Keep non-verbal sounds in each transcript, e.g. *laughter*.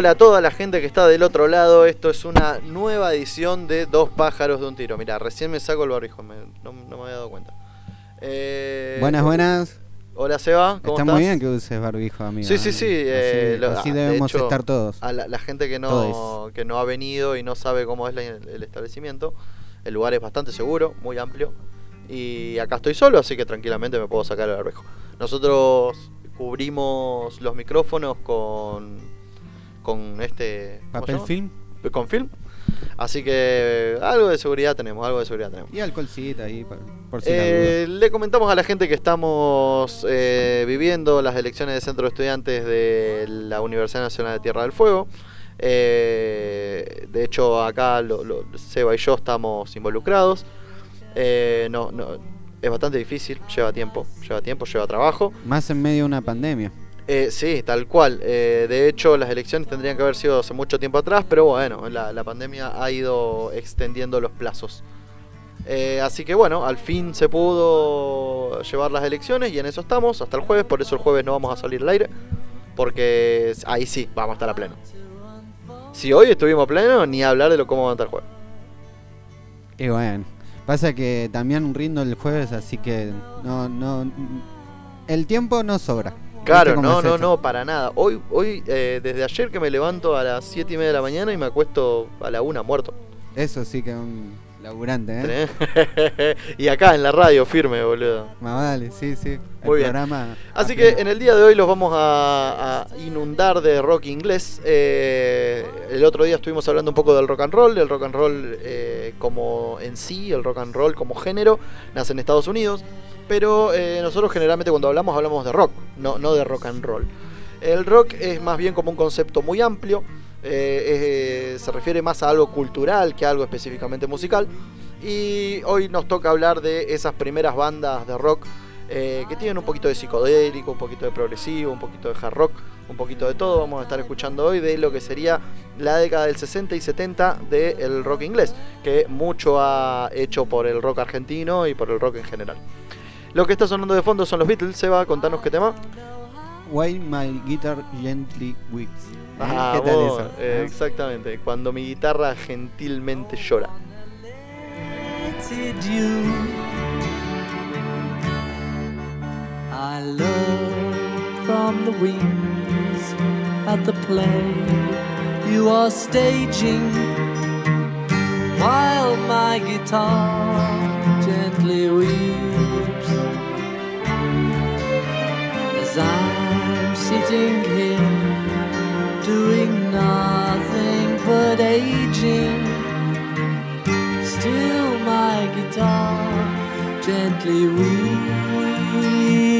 Hola a toda la gente que está del otro lado. Esto es una nueva edición de Dos pájaros de un tiro. Mira, recién me saco el barbijo, me- no, no me había dado cuenta. Eh, Buenas, buenas. Hola Seba, ¿cómo Está estás? muy bien que uses barbijo, amigo. Sí, sí, sí. eh, así lo- así de debemos hecho, estar todos. A la, la gente que no, Todes. que no ha venido y no sabe cómo es la- el establecimiento, el lugar es bastante seguro, muy amplio. Y acá estoy solo, así que tranquilamente me puedo sacar el barbijo. Nosotros cubrimos los micrófonos con, con este... ¿cómo se Papel llama? film Con film. Así que algo de seguridad tenemos, algo de seguridad tenemos. y alcoholcita ahí por, por si Eh, le comentamos a la gente que estamos eh, viviendo las elecciones de centro de estudiantes de la Universidad Nacional de Tierra del Fuego. Eh, de hecho, acá lo- lo- Seba y yo estamos involucrados. Eh, no, no, es bastante difícil, lleva tiempo, lleva tiempo, lleva trabajo. Más en medio de una pandemia. Eh, sí, tal cual. Eh, de hecho, las elecciones tendrían que haber sido hace mucho tiempo atrás, pero bueno, la, pandemia ha ido extendiendo los plazos. Eh, así que bueno, al fin se pudo llevar las elecciones y en eso estamos hasta el jueves, por eso el jueves no vamos a salir al aire, porque ahí sí, vamos a estar a pleno. Si hoy estuvimos a pleno, ni hablar de lo cómo vamos a estar el jueves. Y bueno, pasa que también rindo el jueves, así que no, no, el tiempo no sobra. Claro, ¿Viste cómo no, no, no, para nada. Hoy, hoy eh, desde ayer que me levanto a las 7 y media de la mañana y me acuesto a la 1 muerto. Eso sí que es un laburante, ¿eh? *laughs* Y acá en la radio, firme, boludo. Más vale, sí, sí. El Muy bien. Así que en el día de hoy los vamos a, a inundar de rock inglés. Eh, el otro día estuvimos hablando un poco del rock and roll. El rock and roll eh, como en sí, el rock and roll como género, nace en Estados Unidos. Pero eh, nosotros generalmente cuando hablamos hablamos de rock, no, no de rock and roll. El rock es más bien como un concepto muy amplio. eh, es- se refiere más a algo cultural que a algo específicamente musical. Y hoy nos toca hablar de esas primeras bandas de rock eh, que tienen un poquito de psicodélico, un poquito de progresivo, un poquito de hard rock, un poquito de todo. Vamos a estar escuchando hoy de lo que sería la década del 60 y 70 del rock inglés, que mucho ha hecho por el rock argentino y por el rock en general. Lo que está sonando de fondo son los Beatles. Seba, contanos qué tema. Why My Guitar Gently Weeps. ¿eh? Ah, ¿Qué tal vos, eso? eh, ¿Eh? exactamente, cuando mi guitarra gentilmente llora. I love from the wings at the play you are staging while my guitar gently weeps sitting here doing nothing but aging. Still my guitar gently weeps.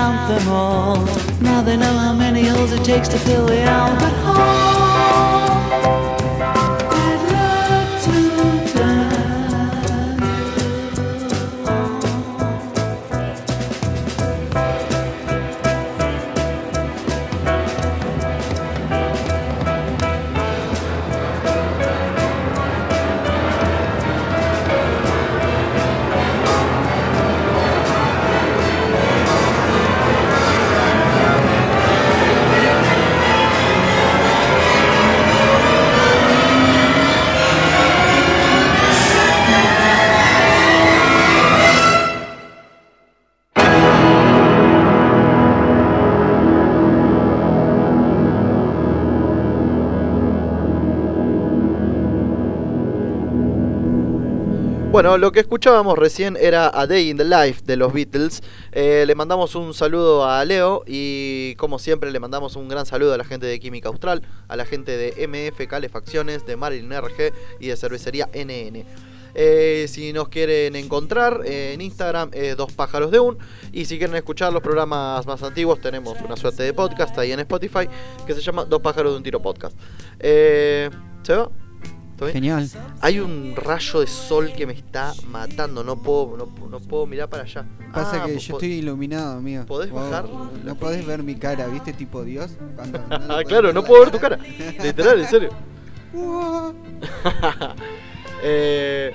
Count them all. Now they know how many holes it takes to fill the Albert Hall. Oh, Bueno, lo que escuchábamos recién era A Day in the Life de los Beatles. Eh, le mandamos un saludo a Leo y como siempre le mandamos un gran saludo a la gente de Química Austral, a la gente de MF Calefacciones, de Marilyn RG y de Cervecería NN. Eh, si nos quieren encontrar eh, en Instagram Dos Pájaros de Un. Y si quieren escuchar los programas más antiguos, tenemos una suerte de podcast ahí en Spotify que se llama Dos Pájaros de un Tiro Podcast. ¿Se va? ¿Todo bien? Genial. Hay un rayo de sol que me está matando. No puedo, no, no puedo mirar para allá. Pasa Ah, que yo estoy iluminado, amigo. ¿Podés Vos bajar? No podés ver mi cara, ¿viste? Tipo Dios. Cuando *laughs* no Ah, claro, no puedo ver tu cara. *laughs* Literal, en serio. *laughs* Eh,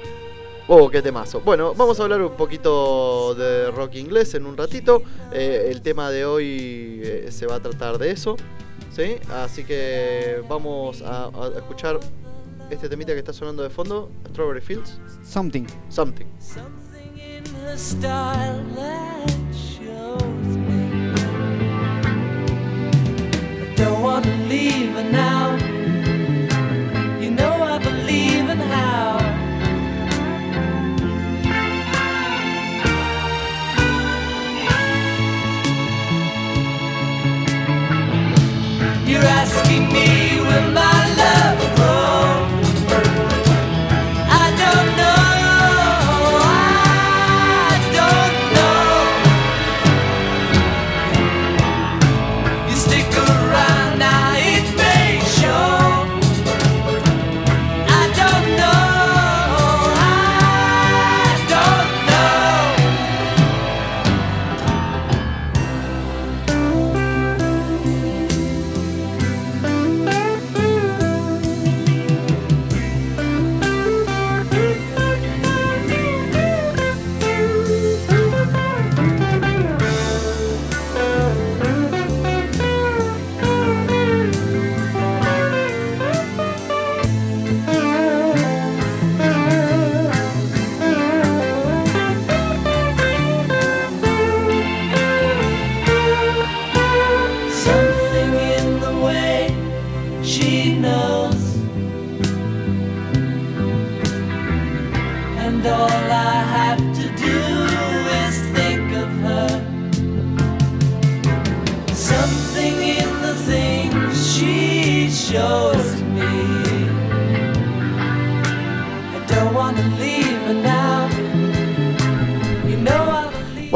oh, qué temazo. Bueno, vamos a hablar un poquito de rock inglés en un ratito. Eh, el tema de hoy eh, se va a tratar de eso. ¿Sí? Así que vamos a, a escuchar este temita que está sonando de fondo, Strawberry Fields. Something. Something. Something in her style that shows me I don't want to leave her now. You know I believe in how. You're asking me will my love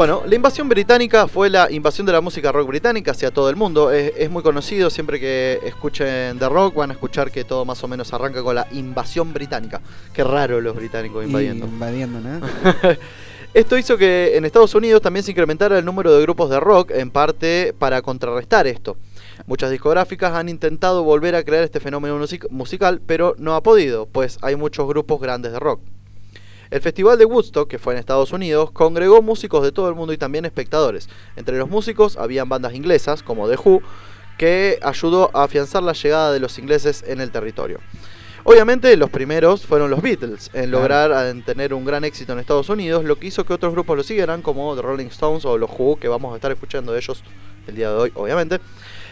Bueno, la invasión británica fue la invasión de la música rock británica hacia todo el mundo. Es, es muy conocido, siempre que escuchen de rock van a escuchar que todo más o menos arranca con la invasión británica. Qué raro los británicos invadiendo. Y invadiendo, ¿no? *laughs* Esto hizo que en Estados Unidos también se incrementara el número de grupos de rock, en parte para contrarrestar esto. Muchas discográficas han intentado volver a crear este fenómeno music- musical, pero no ha podido, pues hay muchos grupos grandes de rock. El Festival de Woodstock, que fue en Estados Unidos, congregó músicos de todo el mundo y también espectadores. Entre los músicos habían bandas inglesas, como The Who, que ayudó a afianzar la llegada de los ingleses en el territorio. Obviamente los primeros fueron los Beatles en lograr en tener un gran éxito en Estados Unidos, lo que hizo que otros grupos lo siguieran, como The Rolling Stones o los Who, que vamos a estar escuchando de ellos el día de hoy, obviamente.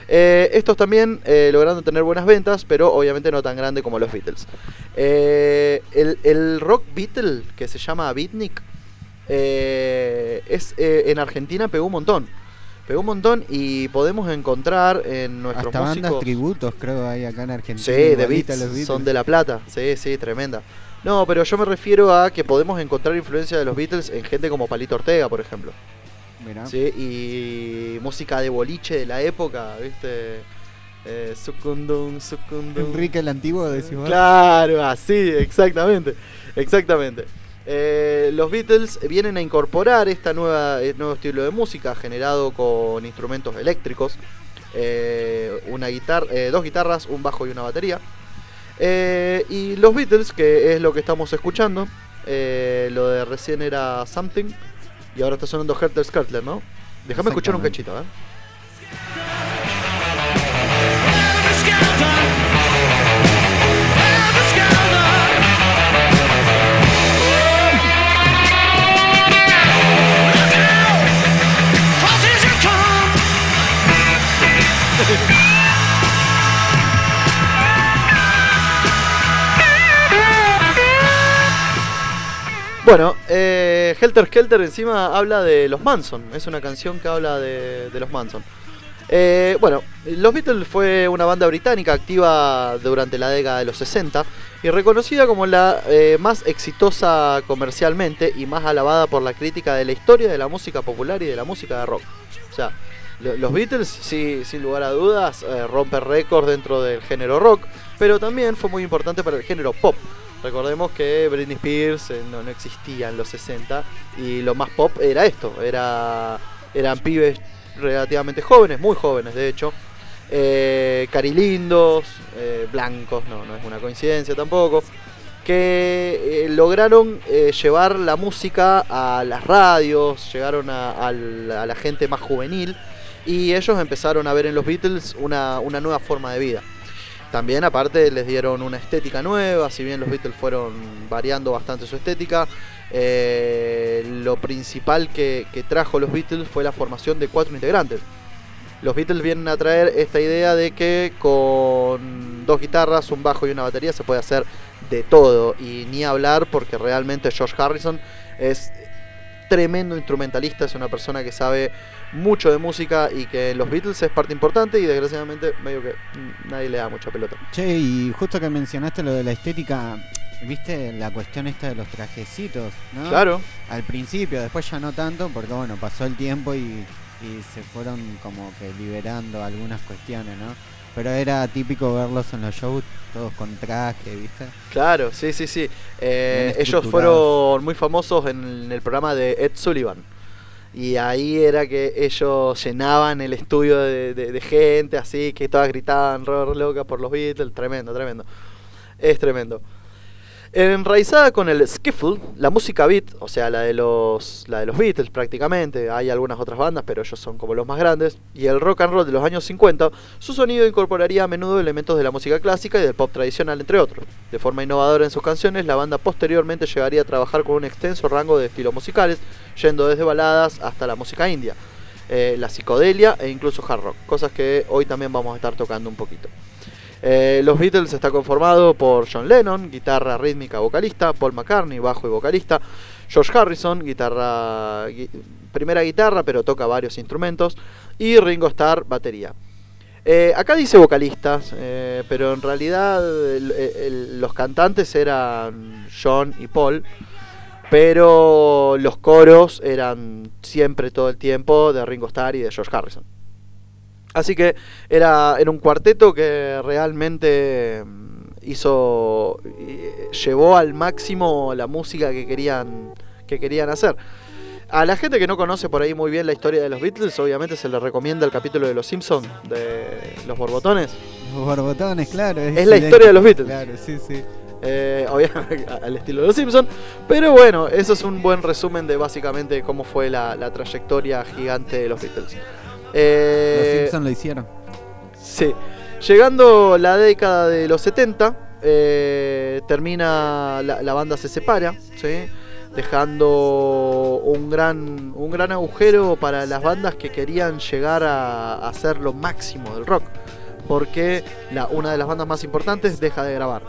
Eh, estos también eh, lograron tener buenas ventas, pero obviamente no tan grande como los Beatles. Eh, el, el rock Beatle, que se llama Beatnik, es, eh, en Argentina pegó un montón. Pegó un montón y podemos encontrar en nuestros Hasta bandas músicos... tributos creo hay acá en Argentina. Sí, de Beats, los Beatles. son de La Plata. Sí, sí, tremenda. No, pero yo me refiero a que podemos encontrar influencia de los Beatles en gente como Palito Ortega, por ejemplo. Mirá. Sí, y música de boliche de la época, ¿viste? Eh, sucundum, sucundum. Enrique el Antiguo, decís vos. Claro, así, exactamente. Exactamente. Eh, los Beatles vienen a incorporar este nueva, eh, nuevo estilo de música generado con instrumentos eléctricos. eh, una guitarra, eh, dos guitarras, un bajo y una batería. Y los Beatles, que es lo que estamos escuchando, lo de recién era Something y ahora está sonando Helter Skelter, ¿no? Déjame escuchar un cachito, ¿eh? Bueno, eh, Helter Skelter encima habla de los Manson. Es una canción que habla de, los Manson. Eh, bueno, los Beatles fue una banda británica activa durante la década de los 60 y reconocida como la eh, más exitosa comercialmente y más alabada por la crítica de la historia de la música popular y de la música de rock. O sea, lo- los Beatles, sí, sin lugar a dudas, eh, rompe récords dentro del género rock, pero también fue muy importante para el género pop. Recordemos que Britney Spears eh, no, no existía en los 60 y lo más pop era esto, era eran pibes relativamente jóvenes, muy jóvenes de hecho, eh, carilindos, eh, blancos, no, no es una coincidencia tampoco, que eh, lograron llevar la música a las radios, llegaron a, a la, a la gente más juvenil y ellos empezaron a ver en los Beatles una, una nueva forma de vida. También aparte les dieron una estética nueva, si bien los Beatles fueron variando bastante su estética, eh, lo principal que, que trajo los Beatles fue la formación de cuatro integrantes. Los Beatles vienen a traer esta idea de que con dos guitarras, un bajo y una batería se puede hacer de todo. Y ni hablar porque realmente George Harrison es tremendo instrumentalista, es una persona que sabe mucho de música y que en los Beatles es parte importante y desgraciadamente medio que nadie le da mucha pelota. Che, y justo que mencionaste lo de la estética, viste la cuestión esta de los trajecitos, ¿no? Claro, Al principio, después ya no tanto, porque bueno, pasó el tiempo y, y se fueron como que liberando algunas cuestiones, ¿no? Pero era típico verlos en los shows todos con traje, ¿viste? claro, sí, sí, sí. Eh, ellos fueron muy famosos en el programa de Ed Sullivan. Y ahí era que ellos llenaban el estudio de, de- de gente, así que todas gritaban re loca por los Beatles. Tremendo, tremendo. Es tremendo. Enraizada con el skiffle, la música beat, o sea, la de los la de los Beatles prácticamente, hay algunas otras bandas, pero ellos son como los más grandes, y el rock and roll de los años 50, su sonido incorporaría a menudo elementos de la música clásica y del pop tradicional, entre otros. De forma innovadora en sus canciones, la banda posteriormente llegaría a trabajar con un extenso rango de estilos musicales, yendo desde baladas hasta la música india, eh, la psicodelia e incluso hard rock, cosas que hoy también vamos a estar tocando un poquito. Eh, los Beatles está conformado por John Lennon, guitarra rítmica vocalista, Paul McCartney, bajo y vocalista, George Harrison, guitarra, gui- primera guitarra, pero toca varios instrumentos, y Ringo Starr, batería. Eh, acá dice vocalistas, eh, pero en realidad los cantantes eran John y Paul. pero los coros eran siempre todo el tiempo de Ringo Starr y de George Harrison. Así que era, era un cuarteto que realmente mm, hizo llevó al máximo la música que querían que querían hacer. A la gente que no conoce por ahí muy bien la historia de los Beatles, obviamente se les recomienda el capítulo de Los Simpsons de los borbotones. Los borbotones, claro. Es la historia de los Beatles. Claro, sí, sí. Eh, obviamente *laughs* al estilo de los Simpsons. Pero bueno, eso es un buen resumen de básicamente cómo fue la, la trayectoria gigante de los Beatles. Eh, Los Simpsons lo hicieron. Sí. Llegando la década de los 70, eh, termina, la, la banda se separa, ¿sí? dejando un gran, un gran agujero para las bandas que querían llegar a, a hacer lo máximo del rock. Porque la, una de las bandas más importantes deja de grabar.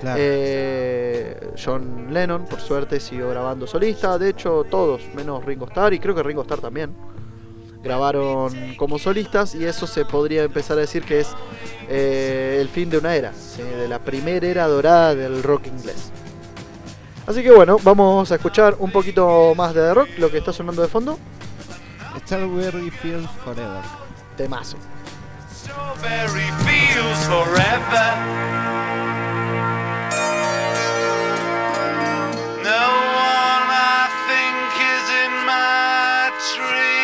Claro. Eh, John Lennon, por suerte, siguió grabando solista. De hecho, todos, menos Ringo Starr, y creo que Ringo Starr también, grabaron como solistas. Y eso se podría empezar a decir que es eh, el fin de una era, ¿sí? de la primera era dorada del rock inglés. Así que bueno, vamos a escuchar un poquito más de rock, lo que está sonando de fondo. Strawberry Fields Forever. Temazo. Strawberry fields forever. No one I think is in my tree.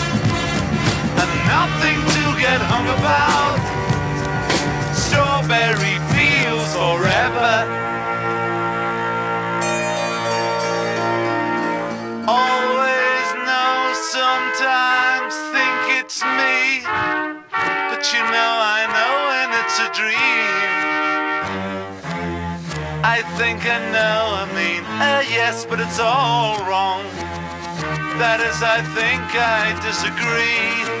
nothing to get hung about. Strawberry fields forever. Always know, sometimes think it's me. But you know I know when it's a dream. I think I know, I mean, uh, yes, but it's all wrong. That is, I think I disagree.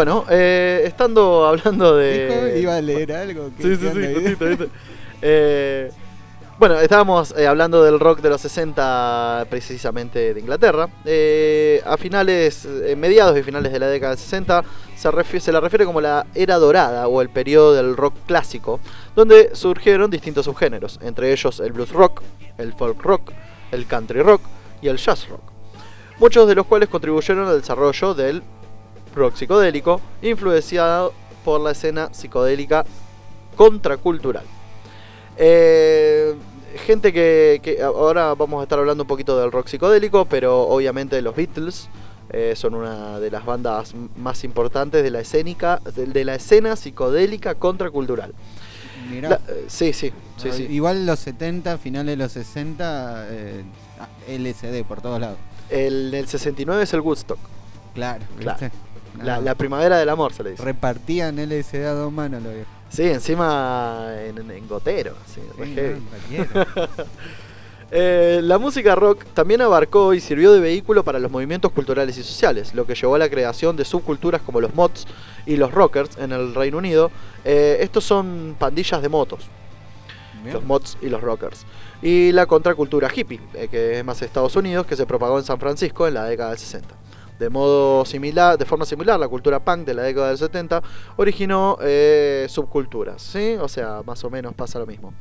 Bueno, eh, estando hablando Dijo, de... iba a leer algo. ¿qué- Sí, sí, sí. Eh, bueno, estábamos eh, hablando del rock de los 60, precisamente de Inglaterra. Eh, a finales, eh, mediados y finales de la década de 60, se, se la refiere como la era dorada o el periodo del rock clásico, donde surgieron distintos subgéneros, entre ellos el blues rock, el folk rock, el country rock y el jazz rock. Muchos de los cuales contribuyeron al desarrollo del rock psicodélico, influenciado por la escena psicodélica contracultural. Eh, gente que, que ahora vamos a estar hablando un poquito del rock psicodélico, pero obviamente los Beatles eh, son una de las bandas más importantes de la escénica, de, de la escena psicodélica contracultural. Mirá. La- eh, sí, sí, sí, sí. Igual los 70, finales de los 60, eh, ah, LSD por todos lados. El, el 69 es el Woodstock, Claro, Claro. ¿viste? La, Ah, la primavera del amor se le dice. Repartían LSD a dos manos, lo vio. Sí, encima en, en- gotero, sí, Sí. *laughs* Eh, la música rock también abarcó y sirvió de vehículo para los movimientos culturales y sociales, lo que llevó a la creación de subculturas como los mods y los rockers en el Reino Unido. Eh, estos son pandillas de motos, Mirá. los mods y los rockers. Y la contracultura hippie, eh, que es más Estados Unidos, que se propagó en San Francisco en la década del 60. De modo similar, de forma similar, la cultura punk de la década del 70 originó eh, subculturas, ¿sí? O sea, más o menos pasa lo mismo.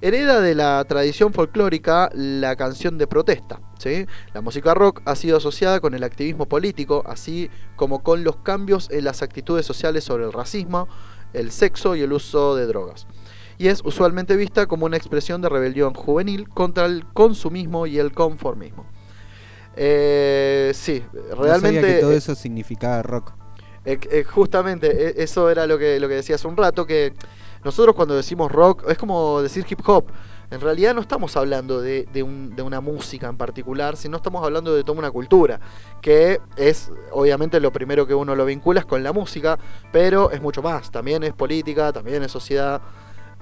Hereda de la tradición folclórica la canción de protesta. ¿sí? La música rock ha sido asociada con el activismo político, así como con los cambios en las actitudes sociales sobre el racismo, el sexo y el uso de drogas. Y es usualmente vista como una expresión de rebelión juvenil contra el consumismo y el conformismo. Eh, sí, No realmente... sabía que todo eh, eso significaba rock. eh, eh, justamente, eh, eso era lo que, lo que decía hace un rato, que nosotros cuando decimos rock, es como decir hip hop. En realidad no estamos hablando de, de un- de una música en particular, sino estamos hablando de toda una cultura, que es obviamente lo primero que uno lo vincula es con la música, pero es mucho más, también es política, también es sociedad.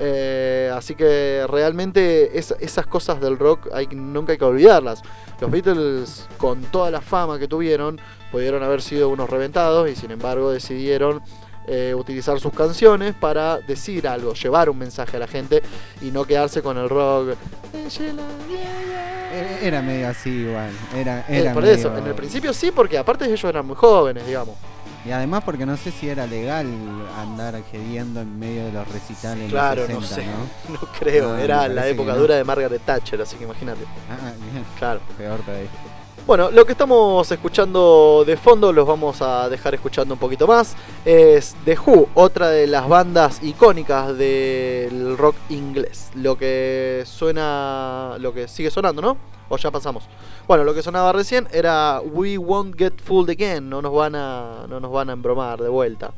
Eh, así que realmente es- esas cosas del rock hay, nunca hay que olvidarlas. Los Beatles, con toda la fama que tuvieron, pudieron haber sido unos reventados y sin embargo decidieron eh, utilizar sus canciones para decir algo, llevar un mensaje a la gente y no quedarse con el rock. Era- Era medio así igual. Era, Eh, por medio- eso, en el principio sí, porque aparte ellos eran muy jóvenes, digamos. Y además porque no sé si era legal andar gediendo en medio de los recitales Claro, los no 60, sé. ¿no? *laughs* No creo, No, me era la época no. dura de Margaret Thatcher, así que imagínate. Ah, bien, Claro. peor todavía. Bueno, lo que estamos escuchando de fondo, los vamos a dejar escuchando un poquito más, es The Who, otra de las bandas icónicas del rock inglés. Lo que suena, lo que sigue sonando, ¿no? O ya pasamos. Bueno, lo que sonaba recién era We Won't Get Fooled Again, no nos van a, no nos van a embromar de vuelta.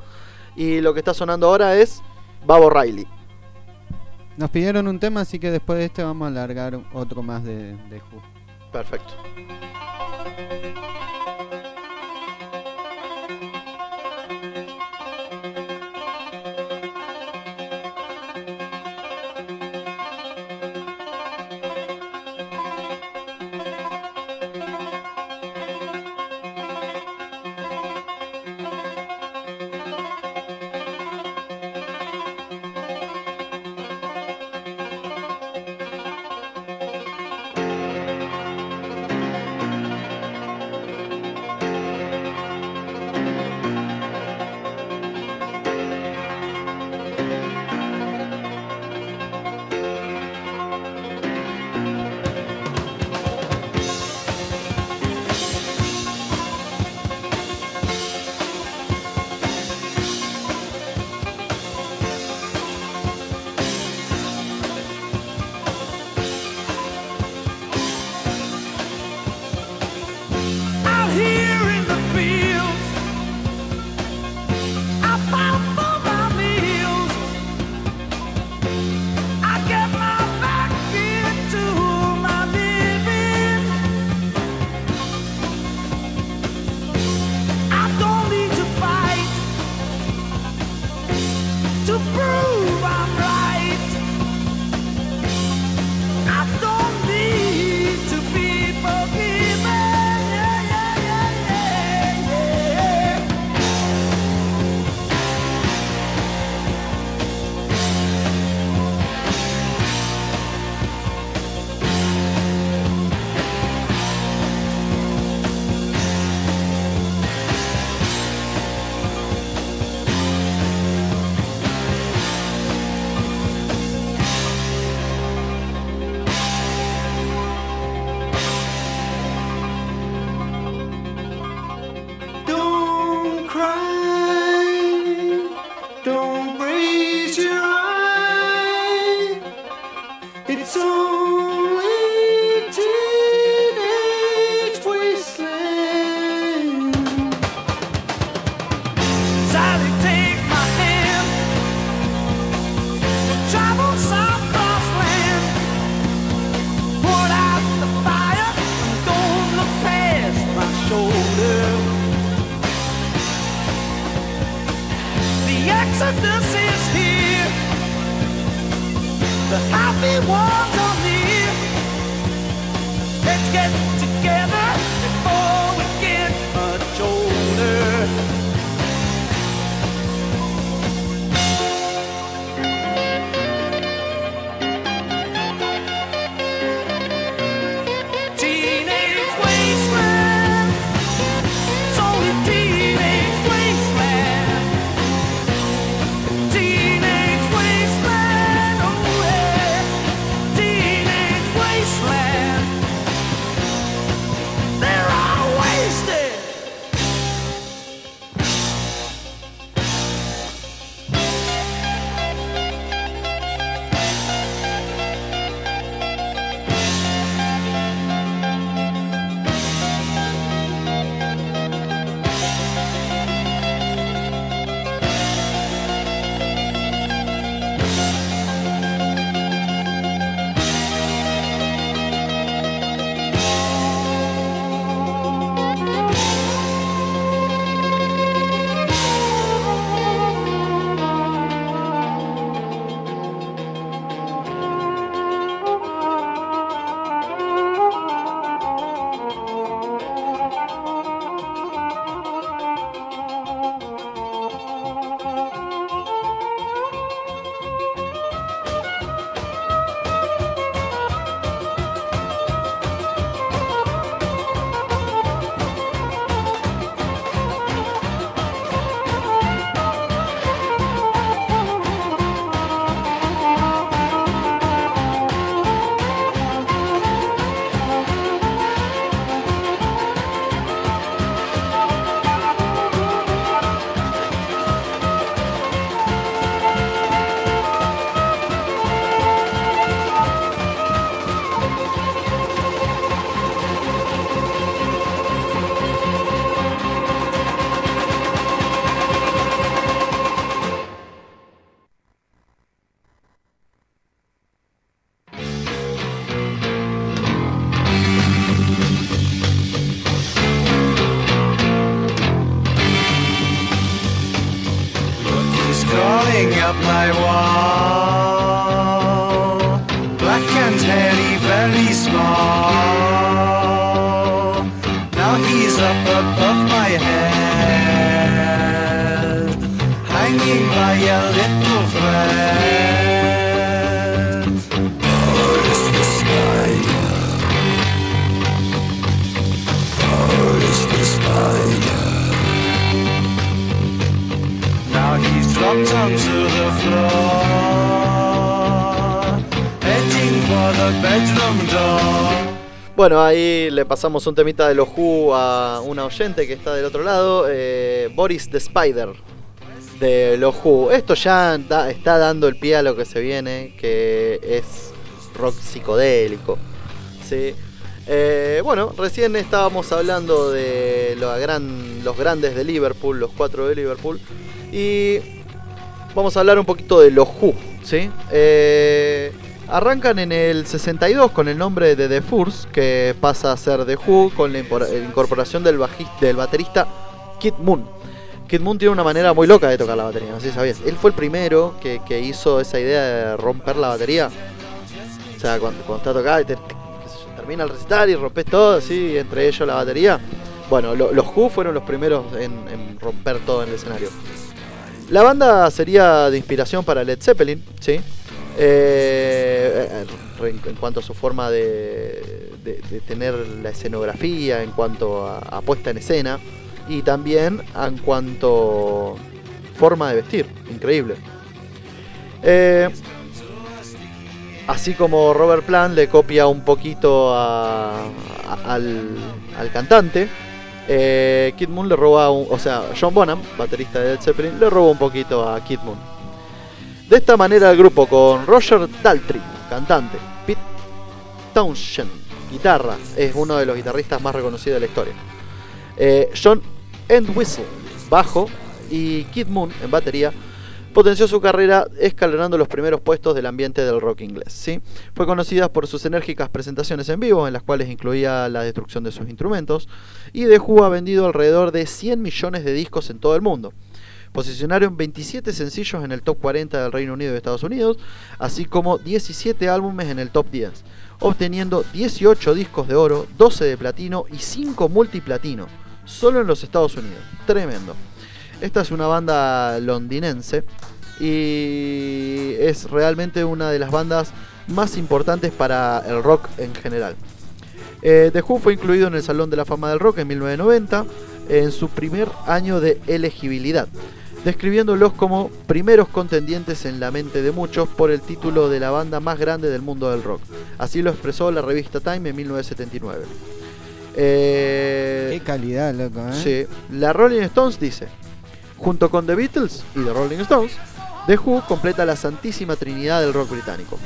Y lo que está sonando ahora es Babo Riley. Nos pidieron un tema, así que después de este vamos a alargar otro más de, de Who. Perfecto. Le pasamos un temita de los Who a una oyente que está del otro lado, eh, Boris the Spider de los Who. Esto ya está dando el pie a lo que se viene, que es rock psicodélico. ¿sí? Eh, bueno, recién estábamos hablando de gran- los grandes de Liverpool, los cuatro de Liverpool, y vamos a hablar un poquito de los Who. ¿sí? Eh, arrancan en el 62 con el nombre de The Furs, que pasa a ser The Who con la incorporación del, bajis- del baterista Kid Moon. Kid Moon tiene una manera muy loca de tocar la batería, no sé sabías. Él fue el primero que, hizo esa idea de romper la batería. O sea, cuando, cuando está tocada y te- yo, termina el recital y rompes todo, así, entre ellos la batería. Bueno, lo- los Who fueron los primeros en romper todo en el escenario. La banda sería de inspiración para Led Zeppelin, ¿sí? Eh, en, cuanto a su forma de, tener la escenografía, en cuanto a, puesta en escena y también en cuanto forma de vestir, increíble. Eh, así como Robert Plant le copia un poquito al cantante, eh, Kid Moon le roba, un- o sea, John Bonham, baterista de Led Zeppelin, le roba un poquito a Kid Moon. De esta manera el grupo con Roger Daltrey, cantante, Pete Townshend, guitarra, es uno de los guitarristas más reconocidos de la historia. Eh, John Entwistle, bajo, y Kid Moon en batería, potenció su carrera escalonando los primeros puestos del ambiente del rock inglés. ¿sí? Fue conocida por sus enérgicas presentaciones en vivo, en las cuales incluía la destrucción de sus instrumentos, y Who ha vendido alrededor de 100 millones de discos en todo el mundo. Posicionaron 27 sencillos en el top 40 del Reino Unido y Estados Unidos, así como 17 álbumes en el top 10, obteniendo 18 discos de oro, 12 de platino y 5 multiplatino, solo en los Estados Unidos. Tremendo. Esta es una banda londinense y es realmente una de las bandas más importantes para el rock en general. Eh, The Who fue incluido en el Salón de la Fama del Rock en 1990, en su primer año de elegibilidad, describiéndolos como primeros contendientes en la mente de muchos por el título de la banda más grande del mundo del rock. Así lo expresó la revista Time en 1979. Eh, Qué calidad, loco, ¿eh? Sí. La Rolling Stones dice, junto con The Beatles y The Rolling Stones, The Who completa la santísima trinidad del rock británico.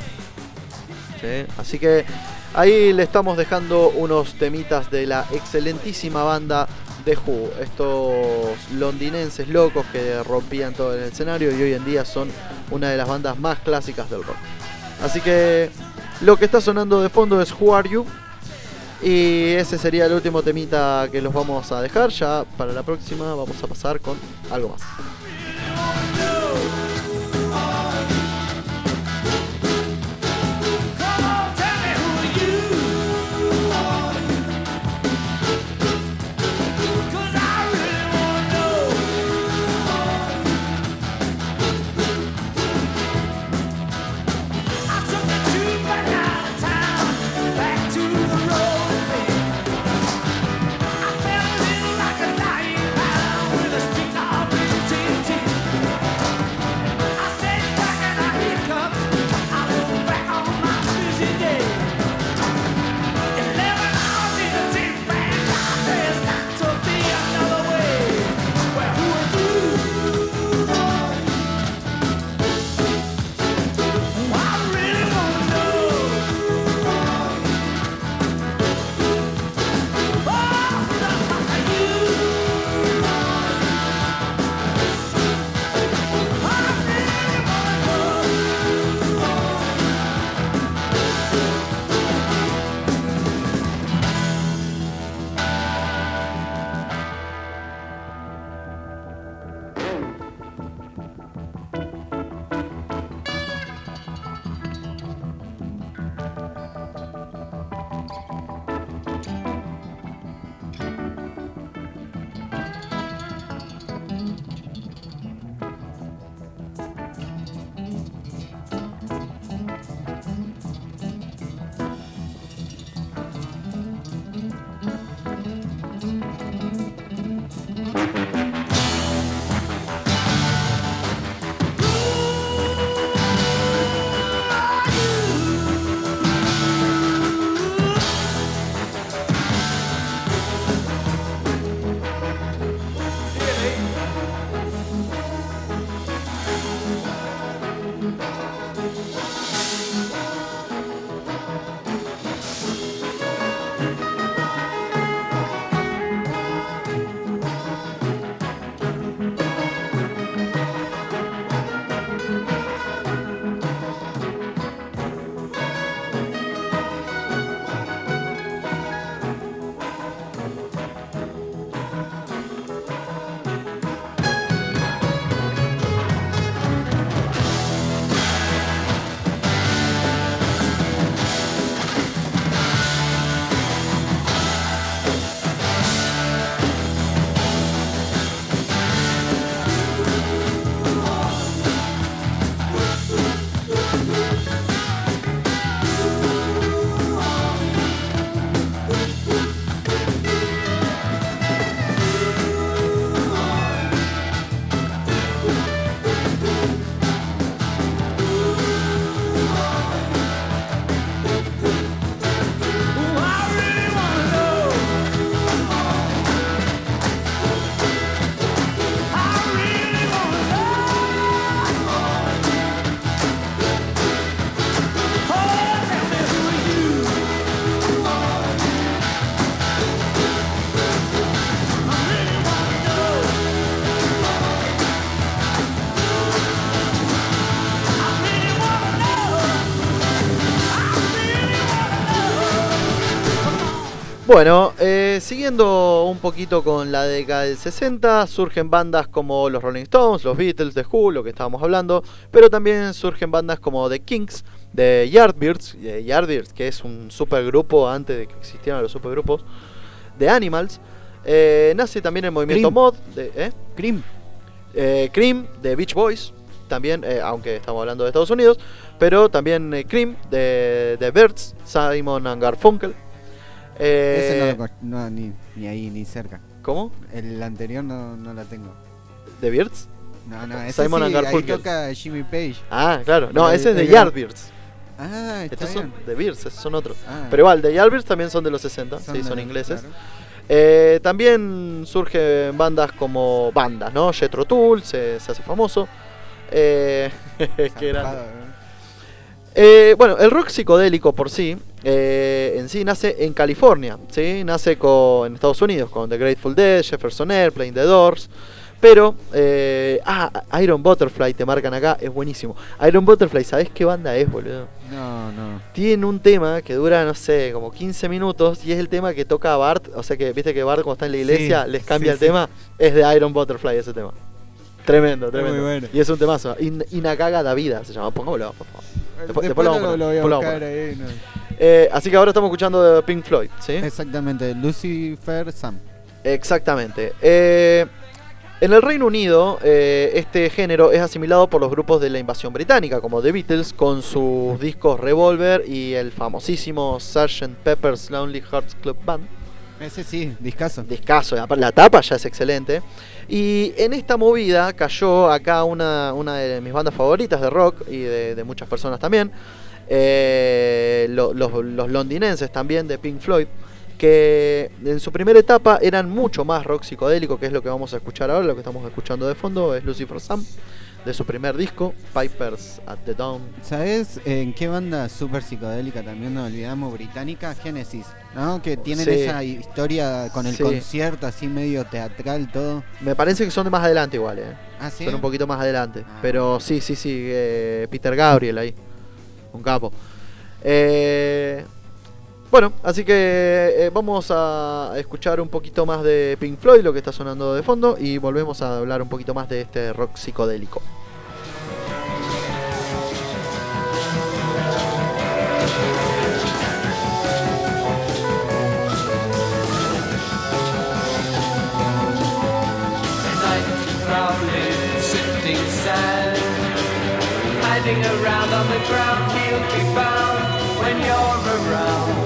Sí, Así que ahí le estamos dejando unos temitas de la excelentísima banda The Who, estos londinenses locos que rompían todo el escenario y hoy en día son una de las bandas más clásicas del rock. Así que lo que está sonando de fondo es Who Are You y ese sería el último temita que los vamos a dejar. Ya para la próxima vamos a pasar con algo más. Bueno, eh, siguiendo un poquito con la década del 60, surgen bandas como los Rolling Stones, los Beatles, The Who, lo que estábamos hablando, pero también surgen bandas como The Kings, de Yardbirds, Yardbirds, que es un supergrupo antes de que existieran los supergrupos, de Animals. Eh, nace también el movimiento Cream. mod, de, ¿eh? Cream. Cream de Beach Boys, también, aunque estamos hablando de Estados Unidos, pero también Cream de, de Birds, Simon and Garfunkel. Eh, Ese no no, ni, ni ahí, ni cerca. ¿Cómo? El anterior no, no la tengo. ¿De Birds? No, no, ese Simon sí, ahí toca Jimmy Page. Ah, claro. No, ese es de Yardbirds. Ah, está Estos bien. son de Birds, esos son otros. Ah, Pero igual, de Yardbirds también son de los 60, sí, son ingleses. claro. Eh, también surgen bandas como bandas, ¿no? Jethro Tull se, se hace famoso. Eh, *laughs* qué grande. ¿Eh? Bueno, el rock psicodélico por sí, eh, en sí nace en California, ¿sí? Nace con, en Estados Unidos con The Grateful Dead, Jefferson Airplane, The Doors. Pero, eh, ah, Iron Butterfly te marcan acá, es buenísimo. Iron Butterfly, ¿sabés qué banda es, boludo? No, no. Tienen un tema que dura, no sé, como 15 minutos y es el tema que toca Bart. O sea que, viste que Bart cuando está en la iglesia Sí, les cambia sí, el sí. tema. Es de Iron Butterfly ese tema. Tremendo, tremendo. muy bueno. Y es un temazo. In- Inakaga da vida se llama. Pongámoslo, por favor. Después- después lo vamos a lo, poner, lo voy a buscar ahí. no. Eh, así que ahora estamos escuchando de Pink Floyd, ¿sí? Exactamente, Lucifer Sam. Exactamente. Eh, en el Reino Unido, eh, este género es asimilado por los grupos de la invasión británica, como The Beatles, con sus discos Revolver y el famosísimo Sgt. Pepper's Lonely Hearts Club Band. Ese sí, discaso. Discaso, la tapa ya es excelente. Y en esta movida cayó acá una, una de mis bandas favoritas de rock y de, de muchas personas también. eh, lo- los, los londinenses también de Pink Floyd. Que en su primera etapa eran mucho más rock psicodélico, que es lo que vamos a escuchar ahora. Lo que estamos escuchando de fondo es Lucifer Sam, de su primer disco, Pipers at the Dawn. ¿Sabes en qué banda súper psicodélica también nos olvidamos? Británica, Genesis. ¿No? Que tienen Sí. esa historia con el Sí. concierto así medio teatral, todo. Me parece que son de más adelante igual, eh. Ah, sí. Son un poquito más adelante. Ah. Pero sí, sí, sí. eh, Peter Gabriel ahí. Un capo. Eh, bueno, así que eh, vamos a escuchar un poquito más de Pink Floyd, lo que está sonando de fondo, y volvemos a hablar un poquito más de este rock psicodélico. Around on the ground. He'll be found when you're around.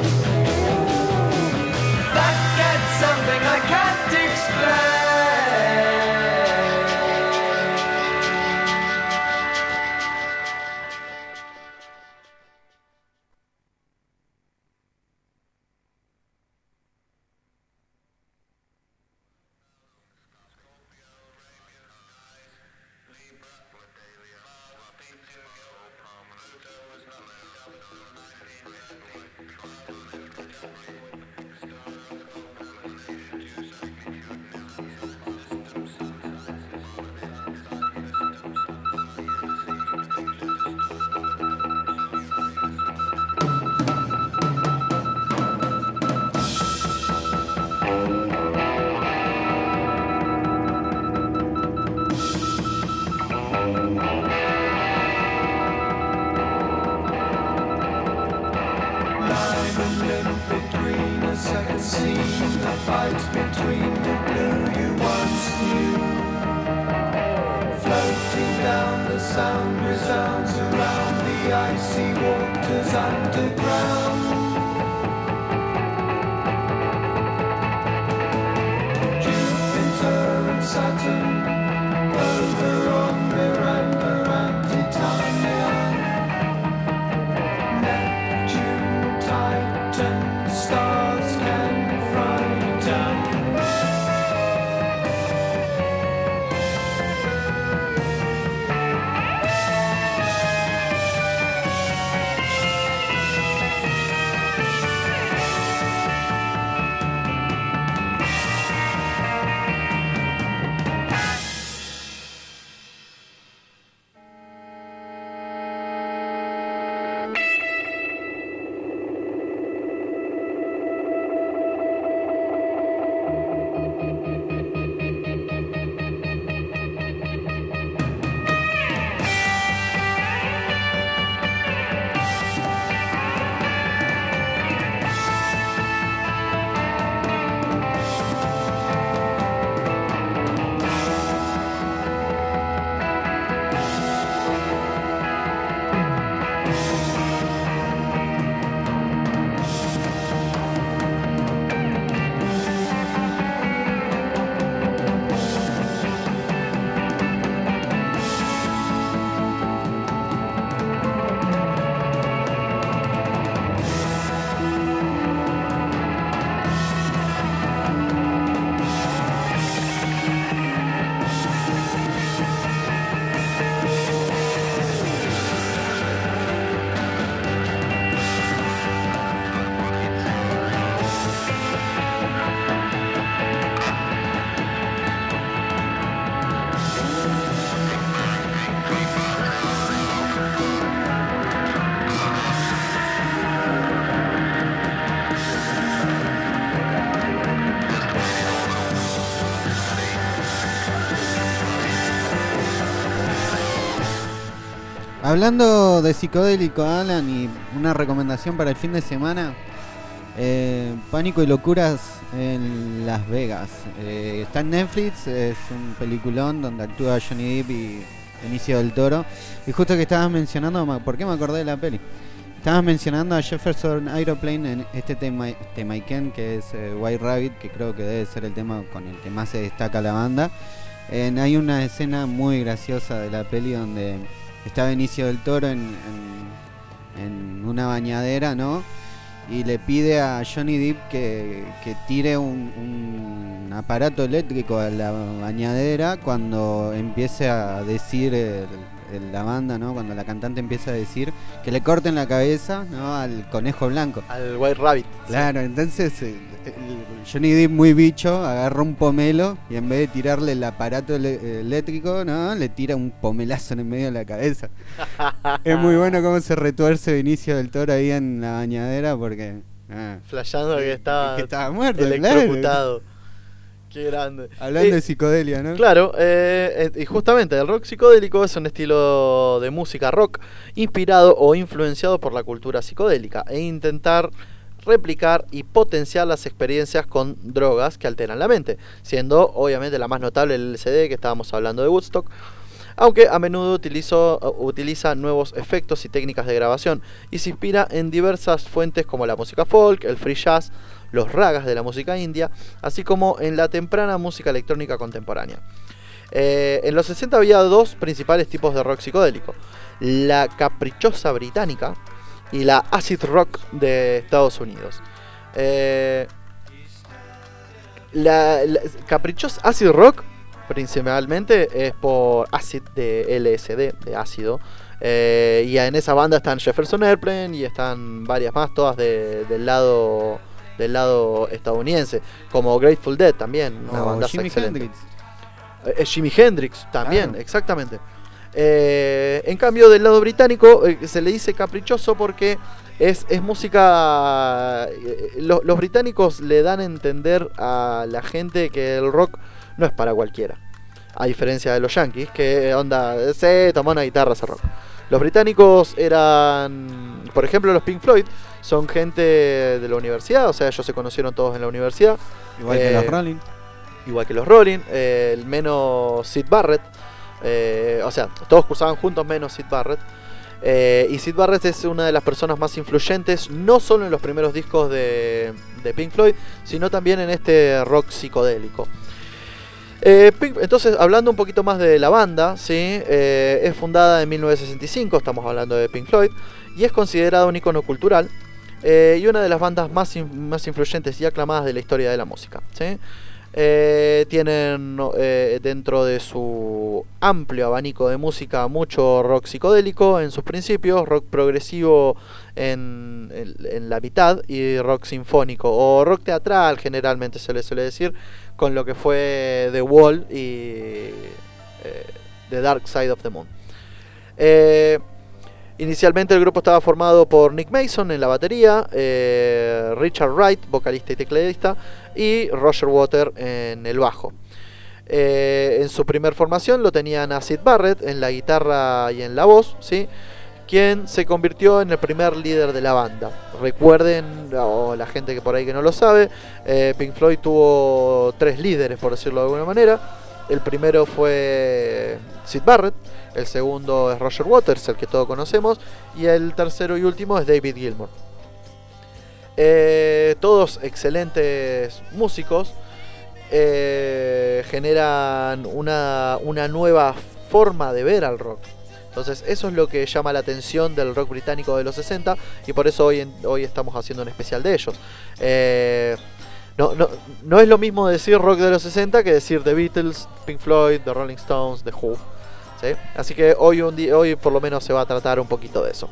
Hablando de psicodélico, Alan, y una recomendación para el fin de semana. eh, Pánico y locuras en Las Vegas. Eh, está en Netflix, es un peliculón donde actúa Johnny Depp y Benicio del Toro. Y justo que estabas mencionando, ¿por qué me acordé de la peli? Estabas mencionando a Jefferson Aeroplane en este tema, Temaiken, que es eh, White Rabbit, que creo que debe ser el tema con el que más se destaca la banda. Hay una escena muy graciosa de la peli donde está Benicio del Toro en, una bañadera, ¿no? Y le pide a Johnny Depp que, que tire un, un aparato eléctrico a la bañadera cuando empiece a decir el- la banda, ¿no? Cuando la cantante empieza a decir que le corten la cabeza, ¿no? Al conejo blanco. Al White Rabbit. Claro, entonces eh, el Johnny Depp muy bicho agarra un pomelo y en vez de tirarle el aparato eléctrico, no, le tira un pomelazo en el medio de la cabeza. *laughs* es muy bueno cómo se retuerce Vinicio del Toro ahí en la bañadera porque ah, Flasheando que estaba, que estaba muerto, claro. Qué grande. Hablando Eh, de psicodelia, ¿no? Claro, eh, eh, y justamente el rock psicodélico es un estilo de música rock inspirado o influenciado por la cultura psicodélica e intentar replicar y potenciar las experiencias con drogas que alteran la mente, siendo obviamente la más notable el LSD que estábamos hablando de Woodstock, aunque a menudo utiliza nuevos efectos y técnicas de grabación y se inspira en diversas fuentes como la música folk, el free jazz, los ragas de la música india, así como en la temprana música electrónica contemporánea. Eh, en los 60 había dos principales tipos de rock psicodélico, la caprichosa británica y la acid rock de Estados Unidos. Eh, caprichosa acid rock principalmente es por acid de LSD, de ácido. Eh, y en esa banda están Jefferson Airplane y están varias más, todas de- del lado del lado estadounidense, como Grateful Dead también, una O banda Jimi excelente. Hendrix. Eh, eh, Jimi Hendrix también, Claro. exactamente. Eh, en cambio, del lado británico se le dice caprichoso porque es, es música. lo- los británicos le dan a entender a la gente que el rock no es para cualquiera. A diferencia de los yankees, que onda, se toma una guitarra ese rock. Los británicos eran, por ejemplo, los Pink Floyd, son gente de la universidad, o sea, ellos se conocieron todos en la universidad Igual que los Eh, Rolling. igual que los Rolling, eh, el menos Sid Barrett, eh, o sea, todos cursaban juntos menos Sid Barrett. eh, y Sid Barrett es una de las personas más influyentes, no solo en los primeros discos de, de Pink Floyd, sino también en este rock psicodélico. Eh, entonces, hablando un poquito más de la banda, ¿sí? Eh, es fundada en 1965, estamos hablando de Pink Floyd, y es considerada un icono cultural eh, y una de las bandas más, más influyentes y aclamadas de la historia de la música. ¿sí? Eh, tienen eh, dentro de su amplio abanico de música mucho rock psicodélico en sus principios, rock progresivo en, en- la mitad y rock sinfónico o rock teatral generalmente se le suele decir con lo que fue The Wall y eh, The Dark Side of the Moon. Inicialmente el grupo estaba formado por Nick Mason en la batería, Richard Wright, vocalista y tecladista, y Roger Water en el bajo. Eh, en su primer formación lo tenían a Sid Barrett en la guitarra y en la voz, ¿sí? quien se convirtió en el primer líder de la banda. Recuerden, o la gente que por ahí que no lo sabe, eh, Pink Floyd tuvo tres líderes, por decirlo de alguna manera. El primero fue Sid Barrett, el segundo es Roger Waters, el que todos conocemos, y el tercero y último es David Gilmour. Eh, todos excelentes músicos, eh, generan una, una nueva forma de ver al rock. Entonces eso es lo que llama la atención del rock británico de los 60 y por eso hoy, hoy estamos haciendo un especial de ellos. Eh, no, no, no es lo mismo decir rock de los 60 que decir The Beatles, Pink Floyd, The Rolling Stones, The Who. ¿sí? Así que hoy, un hoy por lo menos se va a tratar un poquito de eso.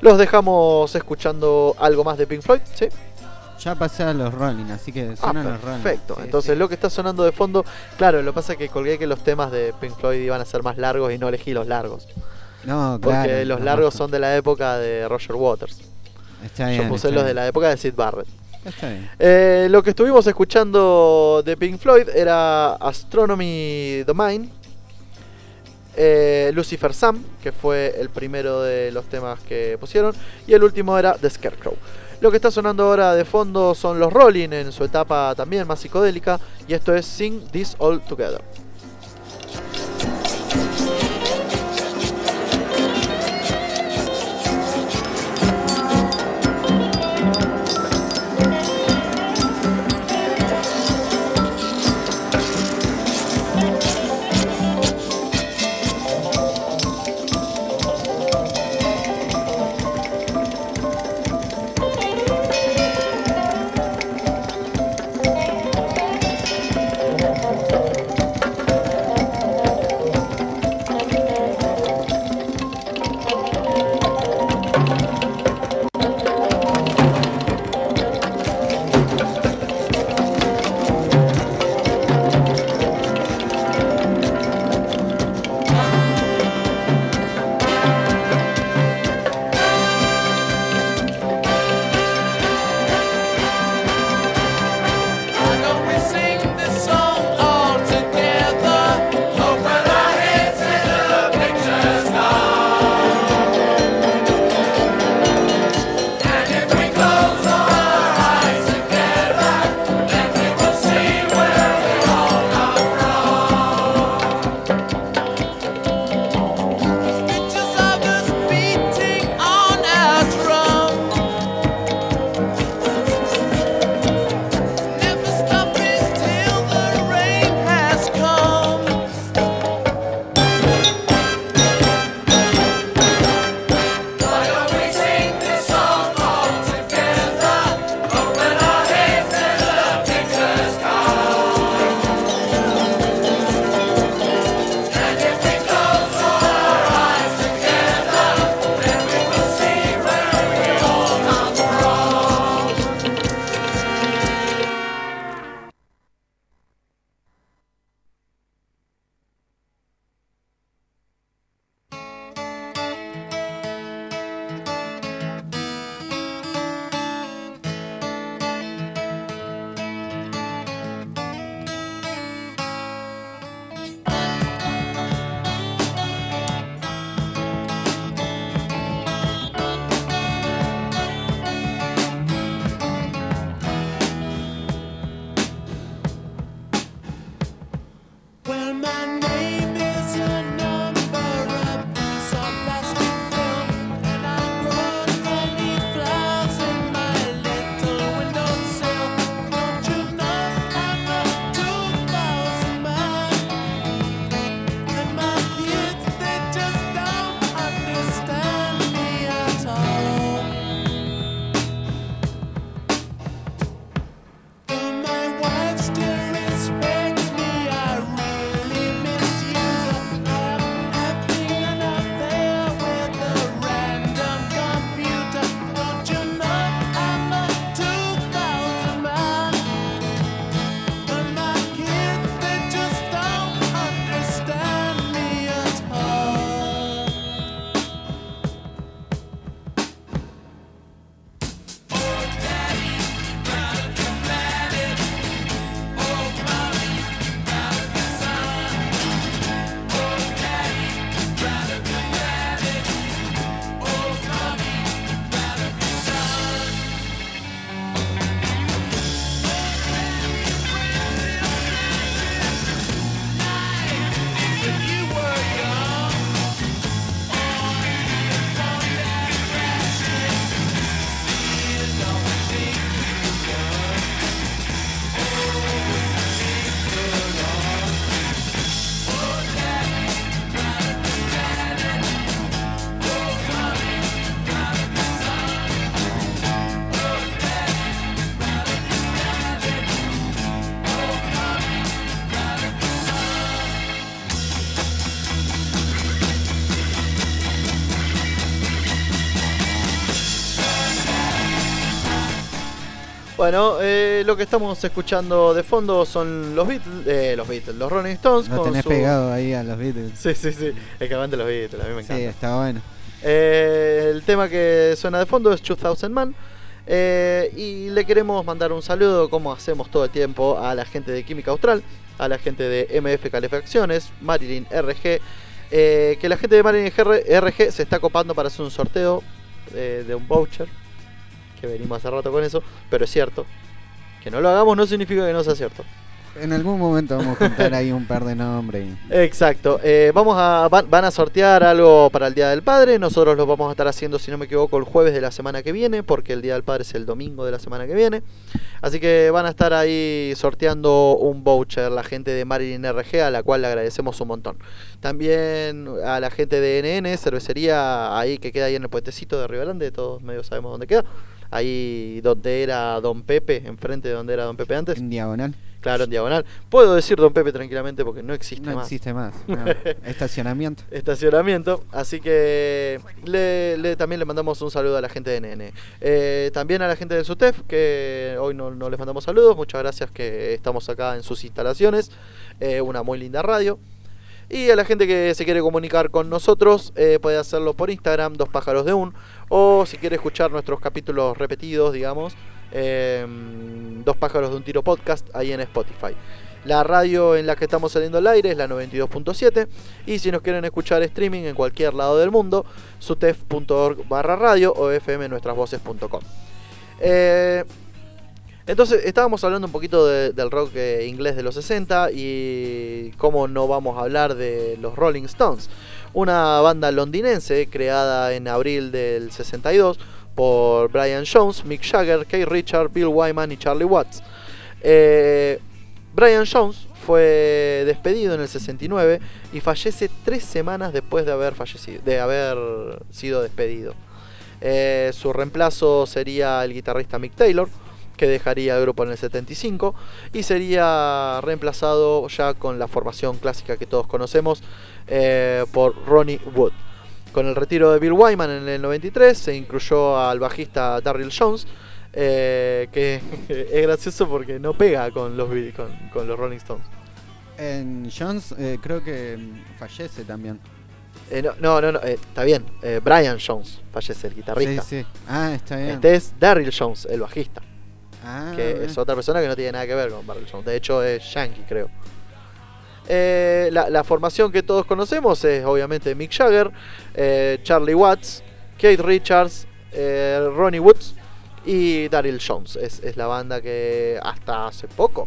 Los dejamos escuchando algo más de Pink Floyd, ¿sí? Ya pasé a los Rolling, así que Ah, suenan los Rolling. perfecto. Sí, Entonces sí. lo que está sonando de fondo, claro, lo que pasa es que colgué que los temas de Pink Floyd iban a ser más largos y no elegí los largos. No, Porque claro, los no, largos no. son de la época de Roger Waters. Está bien, Yo puse los de la época de Sid Barrett. Está bien. Eh, lo que estuvimos escuchando de Pink Floyd era Astronomy Domain. Eh, Lucifer Sam, que fue el primero de los temas que pusieron, y el último era The Scarecrow. Lo que está sonando ahora de fondo son los Rolling en su etapa también más psicodélica, y esto es Sing This All Together. Bueno, eh, lo que estamos escuchando de fondo son los Beatles, eh, los Beatles, los Rolling Stones. Lo tenés su- pegado ahí a los Beatles. Sí, sí, sí. Es que aguante los Beatles, a mí me Sí, encanta. está bueno. Eh, el tema que suena de fondo es 2000 Man. Y le queremos mandar un saludo, como hacemos todo el tiempo, a la gente de Química Austral, a la gente de MF Calefacciones, Marilyn RG, que la gente de Marine RG se está copando para hacer un sorteo de un voucher. Que venimos hace rato con eso, pero es cierto. Que no lo hagamos no significa que no sea cierto. En algún momento vamos a juntar ahí un par de nombres. Exacto. Eh, vamos a, van, van a sortear algo para el Día del Padre. Nosotros lo vamos a estar haciendo, si no me equivoco, el jueves de la semana que viene, porque el Día del Padre es el domingo de la semana que viene. Así que van a estar ahí sorteando un voucher la gente de Marilyn RG, a la cual le agradecemos un montón. También a la gente de NN, cervecería ahí que queda ahí en el puentecito de Río Grande, todos medio sabemos dónde queda. Ahí donde era Don Pepe, enfrente de donde era Don Pepe antes. En diagonal. Claro, en diagonal. Puedo decir Don Pepe tranquilamente porque no existe No más existe más. *laughs* no. Estacionamiento. estacionamiento. Así que le, le- también le mandamos un saludo a la gente de NN. Eh, también a la gente del SUTEF, que hoy no, no les mandamos saludos. Muchas gracias que estamos acá en sus instalaciones. Eh, una muy linda radio. Y a la gente que se quiere comunicar con nosotros, eh, puede hacerlo por Instagram, dos pájaros de un. O si quiere escuchar nuestros capítulos repetidos, digamos, eh, dos pájaros de un tiro podcast ahí en Spotify. La radio en la que estamos saliendo al aire es la 92.7 y si nos quieren escuchar streaming en cualquier lado del mundo, sutef.org barra radio o fmnuestrasvoces.com. Eh, entonces estábamos hablando un poquito de- del rock eh, inglés de los 60 y cómo no vamos a hablar de los Rolling Stones, una banda londinense creada en abril del 62 por Brian Jones, Mick Jagger, Keith Richard, Bill Wyman y Charlie Watts. Eh, Brian Jones fue despedido en el 69 y fallece tres semanas después de haber fallecido, de haber sido despedido. Eh, su reemplazo sería el guitarrista Mick Taylor, que dejaría el grupo en el 75 y sería reemplazado ya con la formación clásica que todos conocemos eh, por Ronnie Wood. Con el retiro de Bill Wyman en el 93 se incluyó al bajista Darryl Jones, eh, que *laughs* es gracioso porque no pega con los, con, con los Rolling Stones. En Jones eh, creo que fallece también. Eh, no, no, no, no, eh, está bien. eh, Brian Jones fallece, el guitarrista. Sí, sí. Ah, está bien. Este es Darryl Jones, el bajista, Ah, que es otra persona que no tiene nada que ver con Darryl Jones. De hecho, es yankee, creo. Eh, la, la formación que todos conocemos es obviamente Mick Jagger, eh, Charlie Watts, Keith Richards, eh, Ronnie Woods y Daryl Jones. Es, es la banda que hasta hace poco,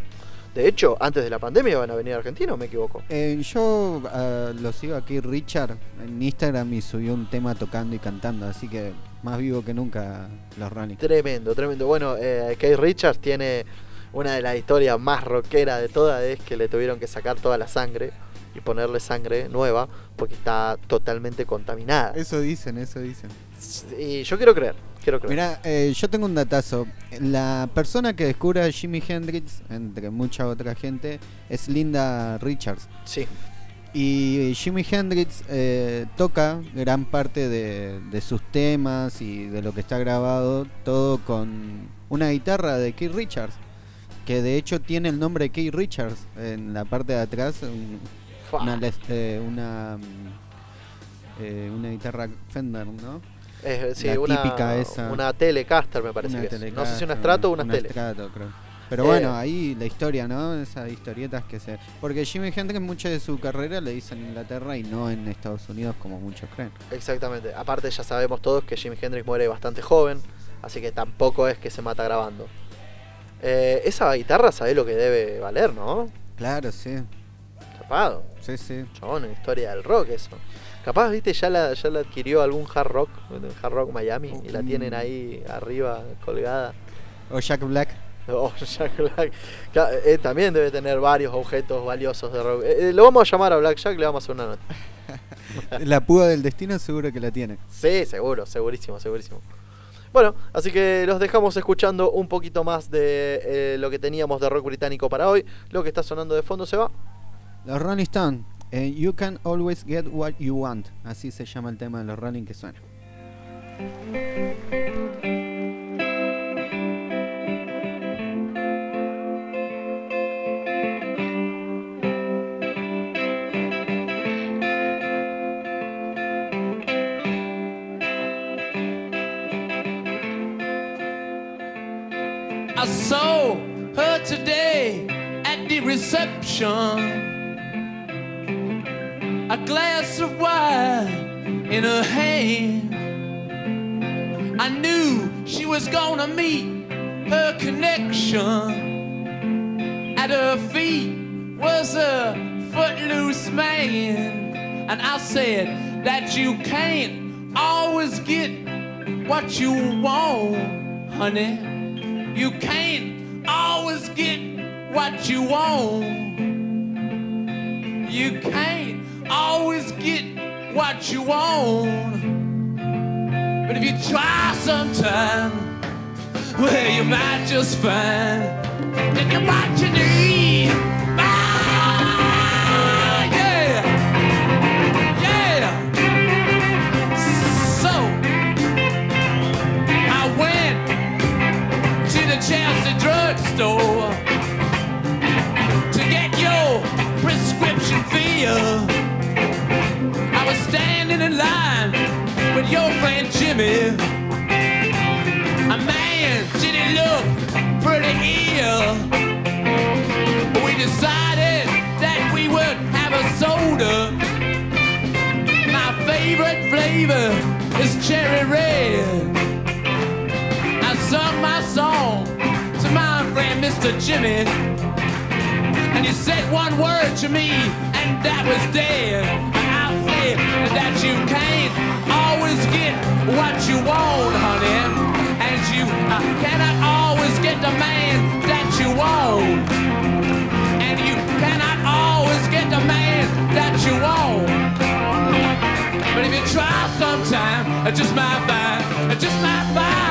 de hecho, antes de la pandemia iban a venir a Argentina, ¿o me equivoco? Eh, yo ah, lo sigo aquí, Richard, en Instagram y subió un tema tocando y cantando, así que más vivo que nunca los Rolling. Tremendo, tremendo. Bueno, eh, Keith Richards tiene una de las historias más rockeras de todas, es que le tuvieron que sacar toda la sangre y ponerle sangre nueva porque está totalmente contaminada. Eso dicen, eso dicen. Y yo quiero creer, quiero creer. Mira, eh, yo tengo un datazo. La persona que descubre a Jimi Hendrix, entre mucha otra gente, es Linda Richards. Sí, Y Jimi Hendrix eh, toca gran parte de, de sus temas y de lo que está grabado, todo con una guitarra de Keith Richards, que de hecho tiene el nombre de Keith Richards en la parte de atrás, un- una, eh, una, mm, eh, una guitarra Fender, ¿no? Es, sí, la una, típica esa. una Telecaster me parece que es. No sé si una Strato o una, una Tele. Strato, creo. Pero Eh, bueno, ahí la historia, ¿no? Esas historietas que se... Porque Jimi Hendrix mucha de su carrera le hizo en Inglaterra y no en Estados Unidos como muchos creen. Exactamente. Aparte ya sabemos todos que Jimi Hendrix muere bastante joven, así que tampoco es que se mata grabando. Eh, esa guitarra sabe lo que debe valer, ¿no? Claro, sí. Zapado. Sí, sí. Chabón, en historia del rock eso. Capaz, viste, ya la, ya la adquirió algún hard rock, hard rock Miami, y la tienen ahí arriba colgada. O Jack Black. *laughs* Oh, Jack Black. Eh, también debe tener varios objetos valiosos de rock. Eh, eh, lo vamos a llamar a Black Jack, le vamos a hacer una nota. *laughs* la púa del destino seguro que la tiene. Sí, seguro, segurísimo, segurísimo. Bueno, así que los dejamos escuchando un poquito más de lo que teníamos de rock británico para hoy. Lo que está sonando de fondo se va. Los Rolling Stones. Eh, you can always get what you want. Así se llama el tema de los Rolling que suena. I saw her today at the reception. A glass of wine in her hand. I knew she was gonna meet her connection. At her feet was a footloose man. And I said that you can't always get what you want, honey. You can't always get what you want. You can't always get what you want. But if you try sometime, well, you might just find that you're what you need. Ah, yeah. Yeah. So, I went to the Chelsea drugstore to get your prescription. With your friend Jimmy. A man, did he look pretty ill? We decided that we would have a soda. My favorite flavor is cherry red. I sung my song to my friend Mr. Jimmy. And you said one word to me, and that was dead. That you can't always get what you want, honey. And you uh, cannot always get the man that you want. And you cannot always get the man that you want. But if you try sometime, it just might find, it just might find,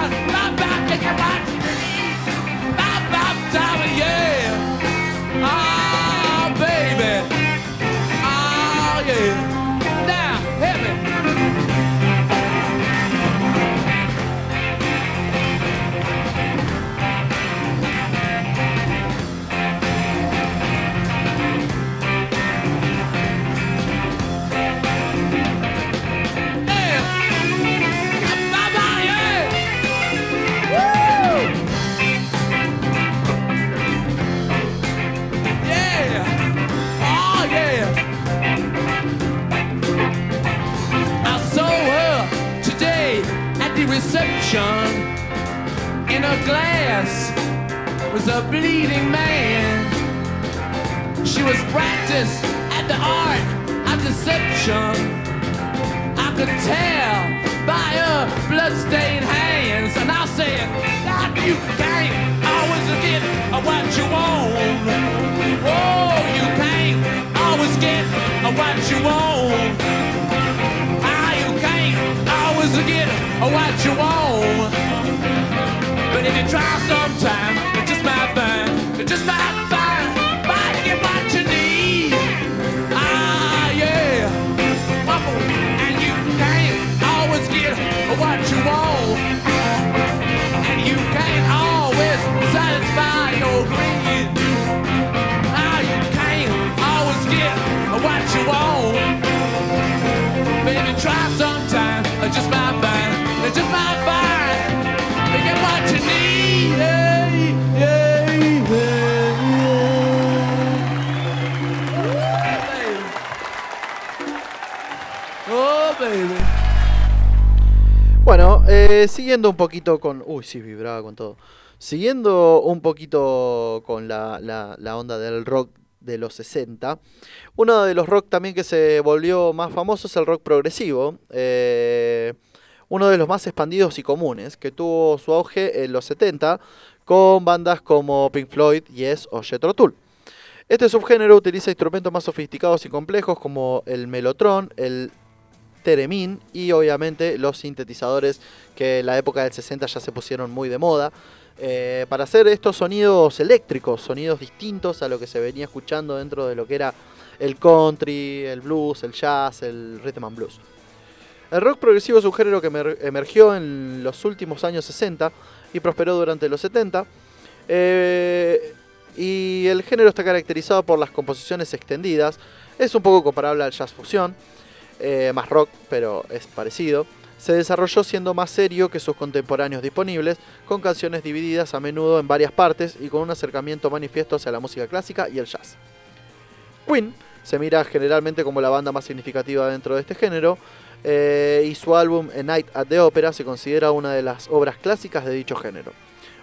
glass was a bleeding man. She was practiced at the art of deception. I could tell by her bloodstained hands, and I said that you can't always get what you want. Oh, you can't always get what you want. Ah, you can't always get what you want. But if you try sometime, it just might find, it just might find, might get what you need. Ah, yeah. And you can't always get what you want. And you can't always satisfy your greed. Ah, you can't always get what you want. Baby, try sometime. Just might find, just might eh, siguiendo un poquito con. Uy, sí, vibraba con todo. Siguiendo un poquito con la, onda del rock de los 60, uno de los rock también que se volvió más famoso es el rock progresivo. eh, uno de los más expandidos y comunes, que tuvo su auge en los 70 con bandas como Pink Floyd, Yes o Jethro Tull. Este subgénero utiliza instrumentos más sofisticados y complejos como el melotron, el Y obviamente los sintetizadores que en la época del 60 ya se pusieron muy de moda. eh, para hacer estos sonidos eléctricos, sonidos distintos a lo que se venía escuchando dentro de lo que era el country, el blues, el jazz, el rhythm and blues. El rock progresivo es un género que emer- emergió en los últimos años 60 y prosperó durante los 70. eh, y el género está caracterizado por las composiciones extendidas. Es un poco comparable al jazz fusión eh, más rock, pero es parecido. Se desarrolló siendo más serio que sus contemporáneos disponibles, con canciones divididas a menudo en varias partes y con un acercamiento manifiesto hacia la música clásica y el jazz. Queen se mira generalmente como la banda más significativa dentro de este género. eh, y su álbum A Night at the Opera se considera una de las obras clásicas de dicho género.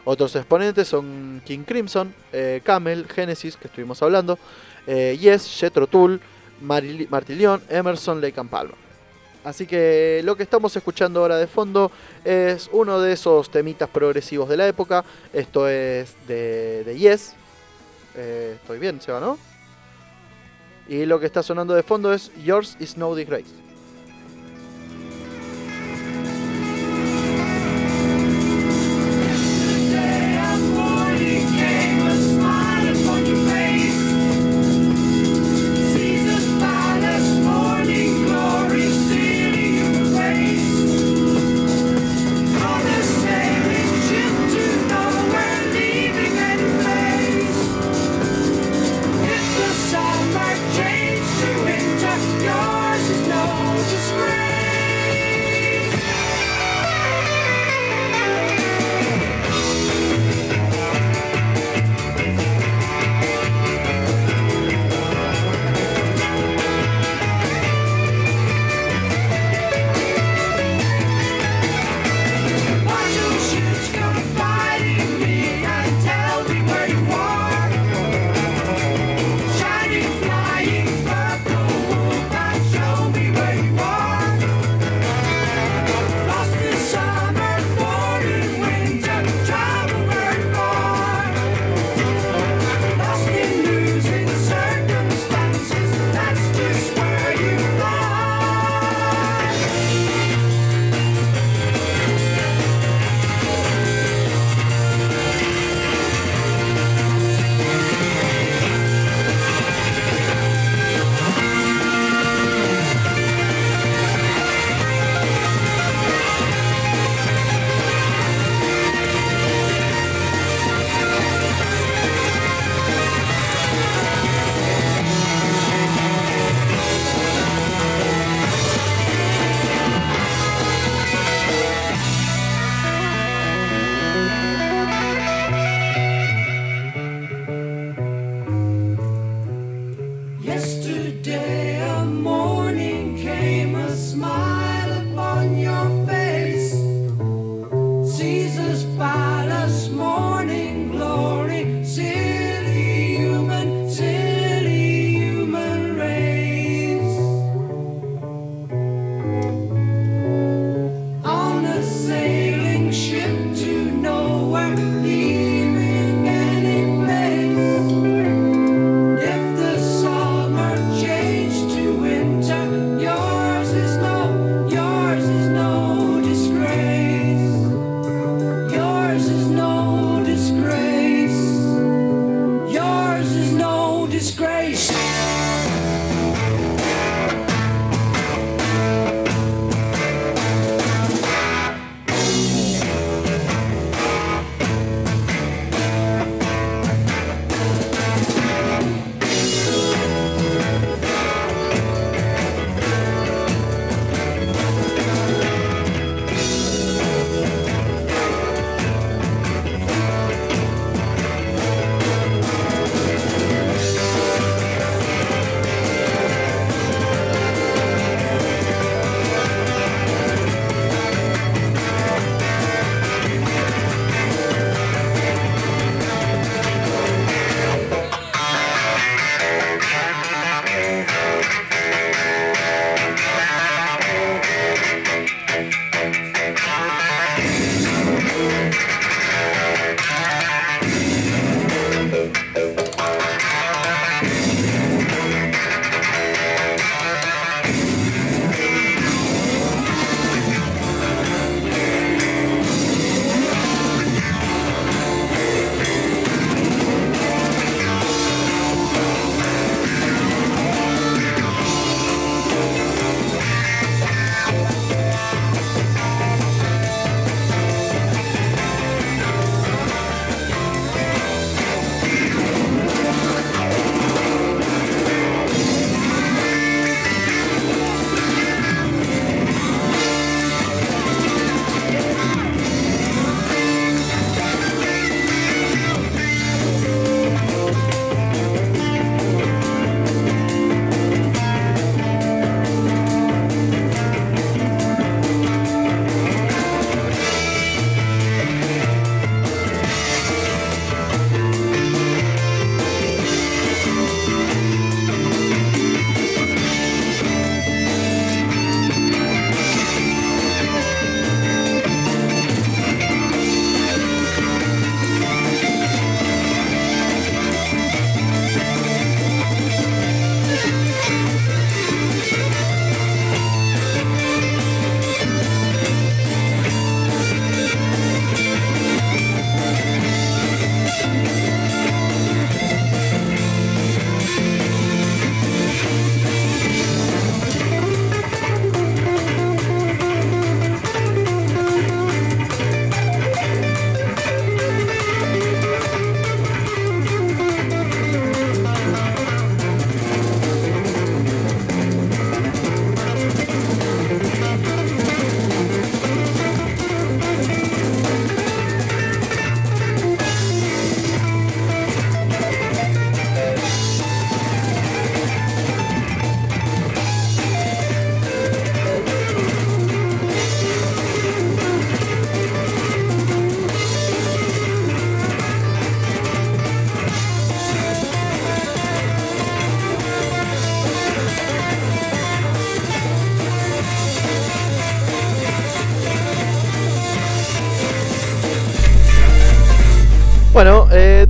Otros exponentes son King Crimson, eh, Camel, Genesis, que estuvimos hablando, eh, Yes, Jethro Tull, Martilion, Emerson, Lake and Palmer. Así que lo que estamos escuchando ahora de fondo es uno de esos temitas progresivos de la época. Esto es de, de Yes. Eh, estoy bien, Seba, ¿no? Y lo que está sonando de fondo es Yours is No Disgrace.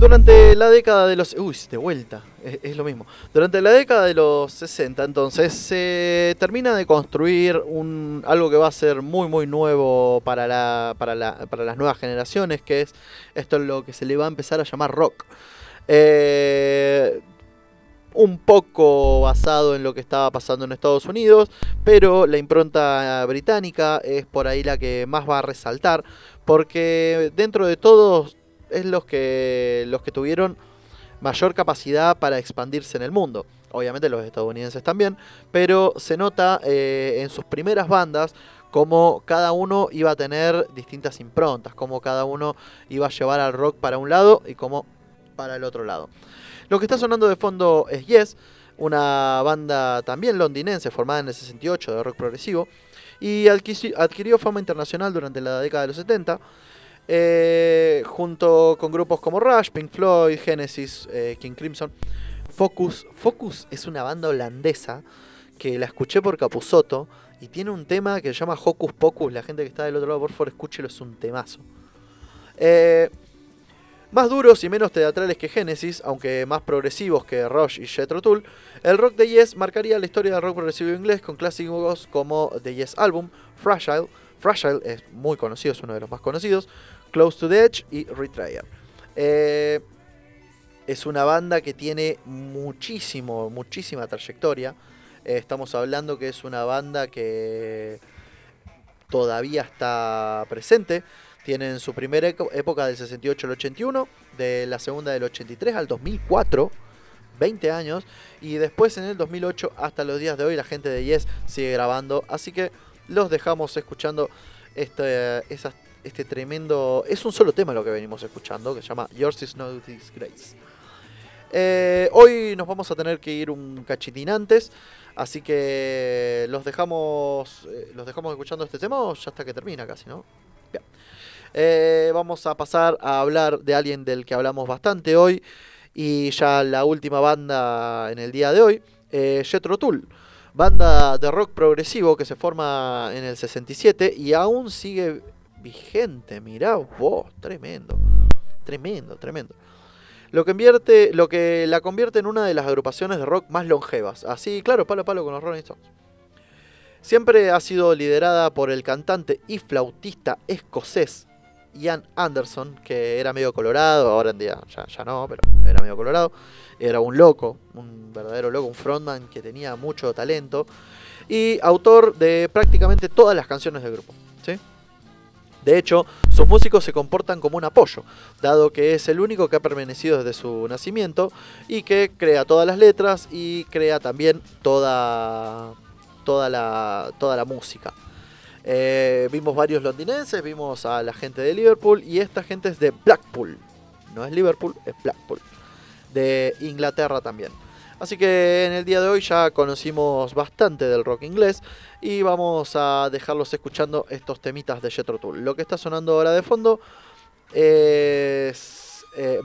Durante la década de los... Uy, de vuelta, es, lo mismo. Durante la década de los 60, entonces, se termina de construir algo que va a ser muy, muy nuevo para las nuevas generaciones, que es esto es lo que se le va a empezar a llamar rock. Eh, un poco basado en lo que estaba pasando en Estados Unidos, pero la impronta británica es por ahí la que más va a resaltar, porque dentro de todos es los que, los que tuvieron mayor capacidad para expandirse en el mundo. Obviamente los estadounidenses también, pero se nota eh, en sus primeras bandas como cada uno iba a tener distintas improntas, como cada uno iba a llevar al rock para un lado y como para el otro lado. Lo que está sonando de fondo es Yes, una banda también londinense formada en el 68 de rock progresivo y adquirió fama internacional durante la década de los 70 eh, junto con grupos como Rush, Pink Floyd, Genesis, eh, King Crimson. Focus, Focus es una banda holandesa que la escuché por Capusotto y tiene un tema que se llama Hocus Pocus. La gente que está del otro lado, por favor, escúchelo, es un temazo. Eh, más duros y menos teatrales que Genesis, aunque más progresivos que Rush y Jethro Tull, el rock de Yes marcaría la historia del rock progresivo inglés con clásicos como The Yes Album, Fragile, Fragile es muy conocido, es uno de los más conocidos, Close to the Edge y Retrayer. Eh, es una banda que tiene muchísimo, muchísima trayectoria. Eh, estamos hablando que es una banda que todavía está presente. Tienen su primera época del 68 al 81, de la segunda del 83 al 2004, 20 años, y después en el 2008 hasta los días de hoy la gente de Yes sigue grabando, así que los dejamos escuchando este, esas- este tremendo... Es un solo tema lo que venimos escuchando, que se llama Yours is no disgrace. Eh, hoy nos vamos a tener que ir un cachitín antes, así que los dejamos, eh, los dejamos escuchando este tema ya hasta que termina casi, ¿no? Bien. Eh, vamos a pasar a hablar de alguien del que hablamos bastante hoy y ya la última banda en el día de hoy, eh, Jethro Tull, banda de rock progresivo que se forma en el 67 y aún sigue vigente, mirá vos, tremendo, tremendo, tremendo. Lo que, lo que la convierte en una de las agrupaciones de rock más longevas. Así, claro, palo a palo con los Rolling Stones. Siempre ha sido liderada por el cantante y flautista escocés Ian Anderson, que era medio colorado, ahora en día ya, ya no, pero era medio colorado. Era un loco, un verdadero loco, un frontman que tenía mucho talento. Y autor de prácticamente todas las canciones del grupo. ¿sí? De hecho, sus músicos se comportan como un apoyo, dado que es el único que ha permanecido desde su nacimiento y que crea todas las letras y crea también toda, toda, la, toda la música. Eh, vimos varios londinenses, vimos a la gente de Liverpool y esta gente es de Blackpool. No es Liverpool, es Blackpool. De Inglaterra también. Así que en el día de hoy ya conocimos bastante del rock inglés y vamos a dejarlos escuchando estos temitas de Jethro Tull. Lo que está sonando ahora de fondo es eh.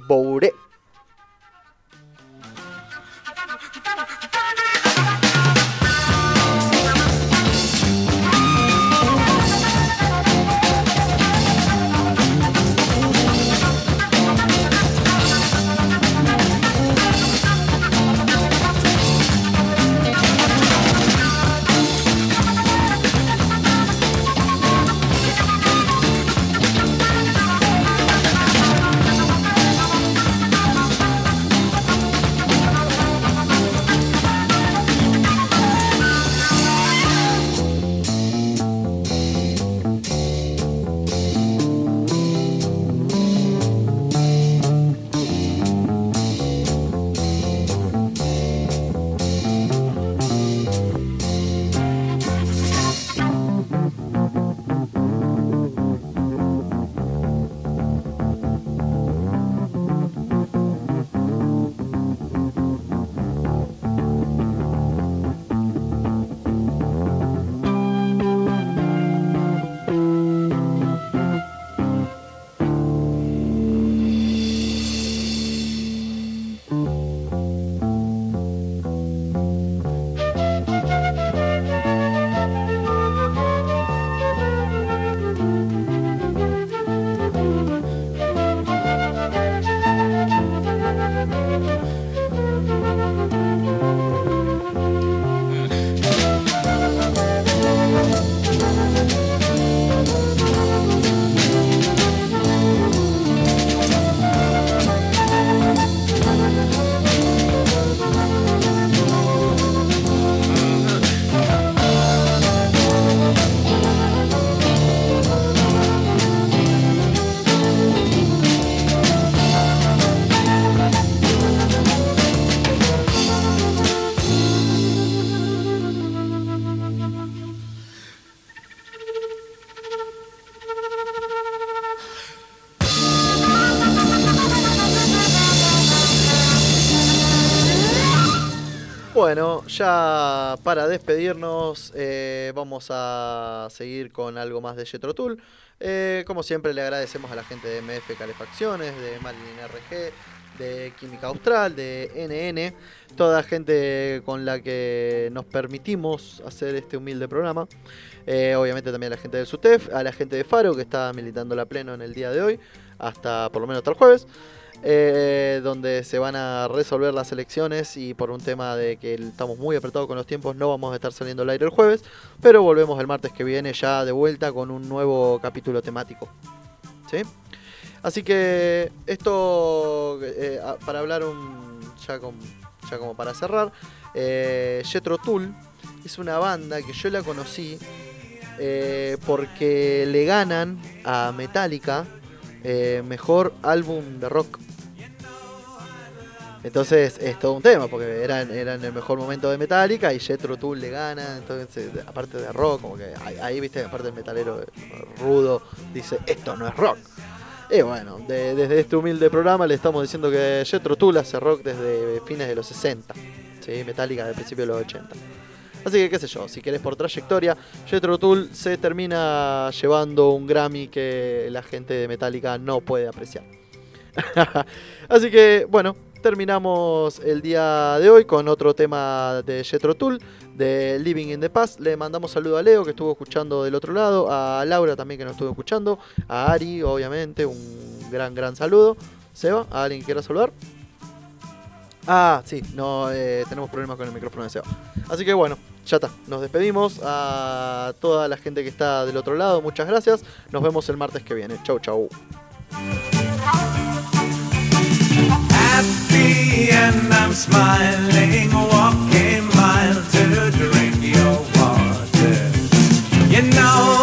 Bueno, ya para despedirnos, eh, vamos a seguir con algo más de Jetro Tool. Eh, como siempre, le agradecemos a la gente de MF Calefacciones, de Marilyn RG, de Química Austral, de NN, toda gente con la que nos permitimos hacer este humilde programa. Eh, obviamente también a la gente del SUTEF, a la gente de Faro que está militando la pleno en el día de hoy, hasta por lo menos hasta el jueves eh, donde se van a resolver las elecciones y por un tema de que estamos muy apretados con los tiempos no vamos a estar saliendo al aire el jueves, pero volvemos el martes que viene ya de vuelta con un nuevo capítulo temático. ¿Sí? Así que esto, eh, para hablar un, ya, con- ya como para cerrar, eh, Jethro Tull es una banda que yo la conocí eh, porque le ganan a Metallica mejor álbum de rock. Entonces es todo un tema, porque eran, eran el mejor momento de Metallica y Jethro Tull le gana, entonces aparte de rock, como que ahí, ahí, viste, aparte el metalero rudo dice, esto no es rock. Y bueno, de- desde este humilde programa le estamos diciendo que Jethro Tull hace rock desde fines de los 60, ¿sí? Metallica de principios de los 80. Así que qué sé yo, si querés por trayectoria, Jethro Tull se termina llevando un Grammy que la gente de Metallica no puede apreciar. *laughs* Así que bueno, terminamos el día de hoy con otro tema de Jethro Tull, de Living in the Past. Le mandamos saludo a Leo que estuvo escuchando del otro lado, a Laura también que nos estuvo escuchando, a Ari obviamente, un gran gran saludo. Seba, ¿a alguien quiera saludar? Ah, sí, no eh, tenemos problemas con el micrófono de Seba. Así que bueno, ya está. Nos despedimos a toda la gente que está del otro lado. Muchas gracias. Nos vemos el martes que viene. Chau, chau. and I'm smiling, walking miles mile to drink your water. You know.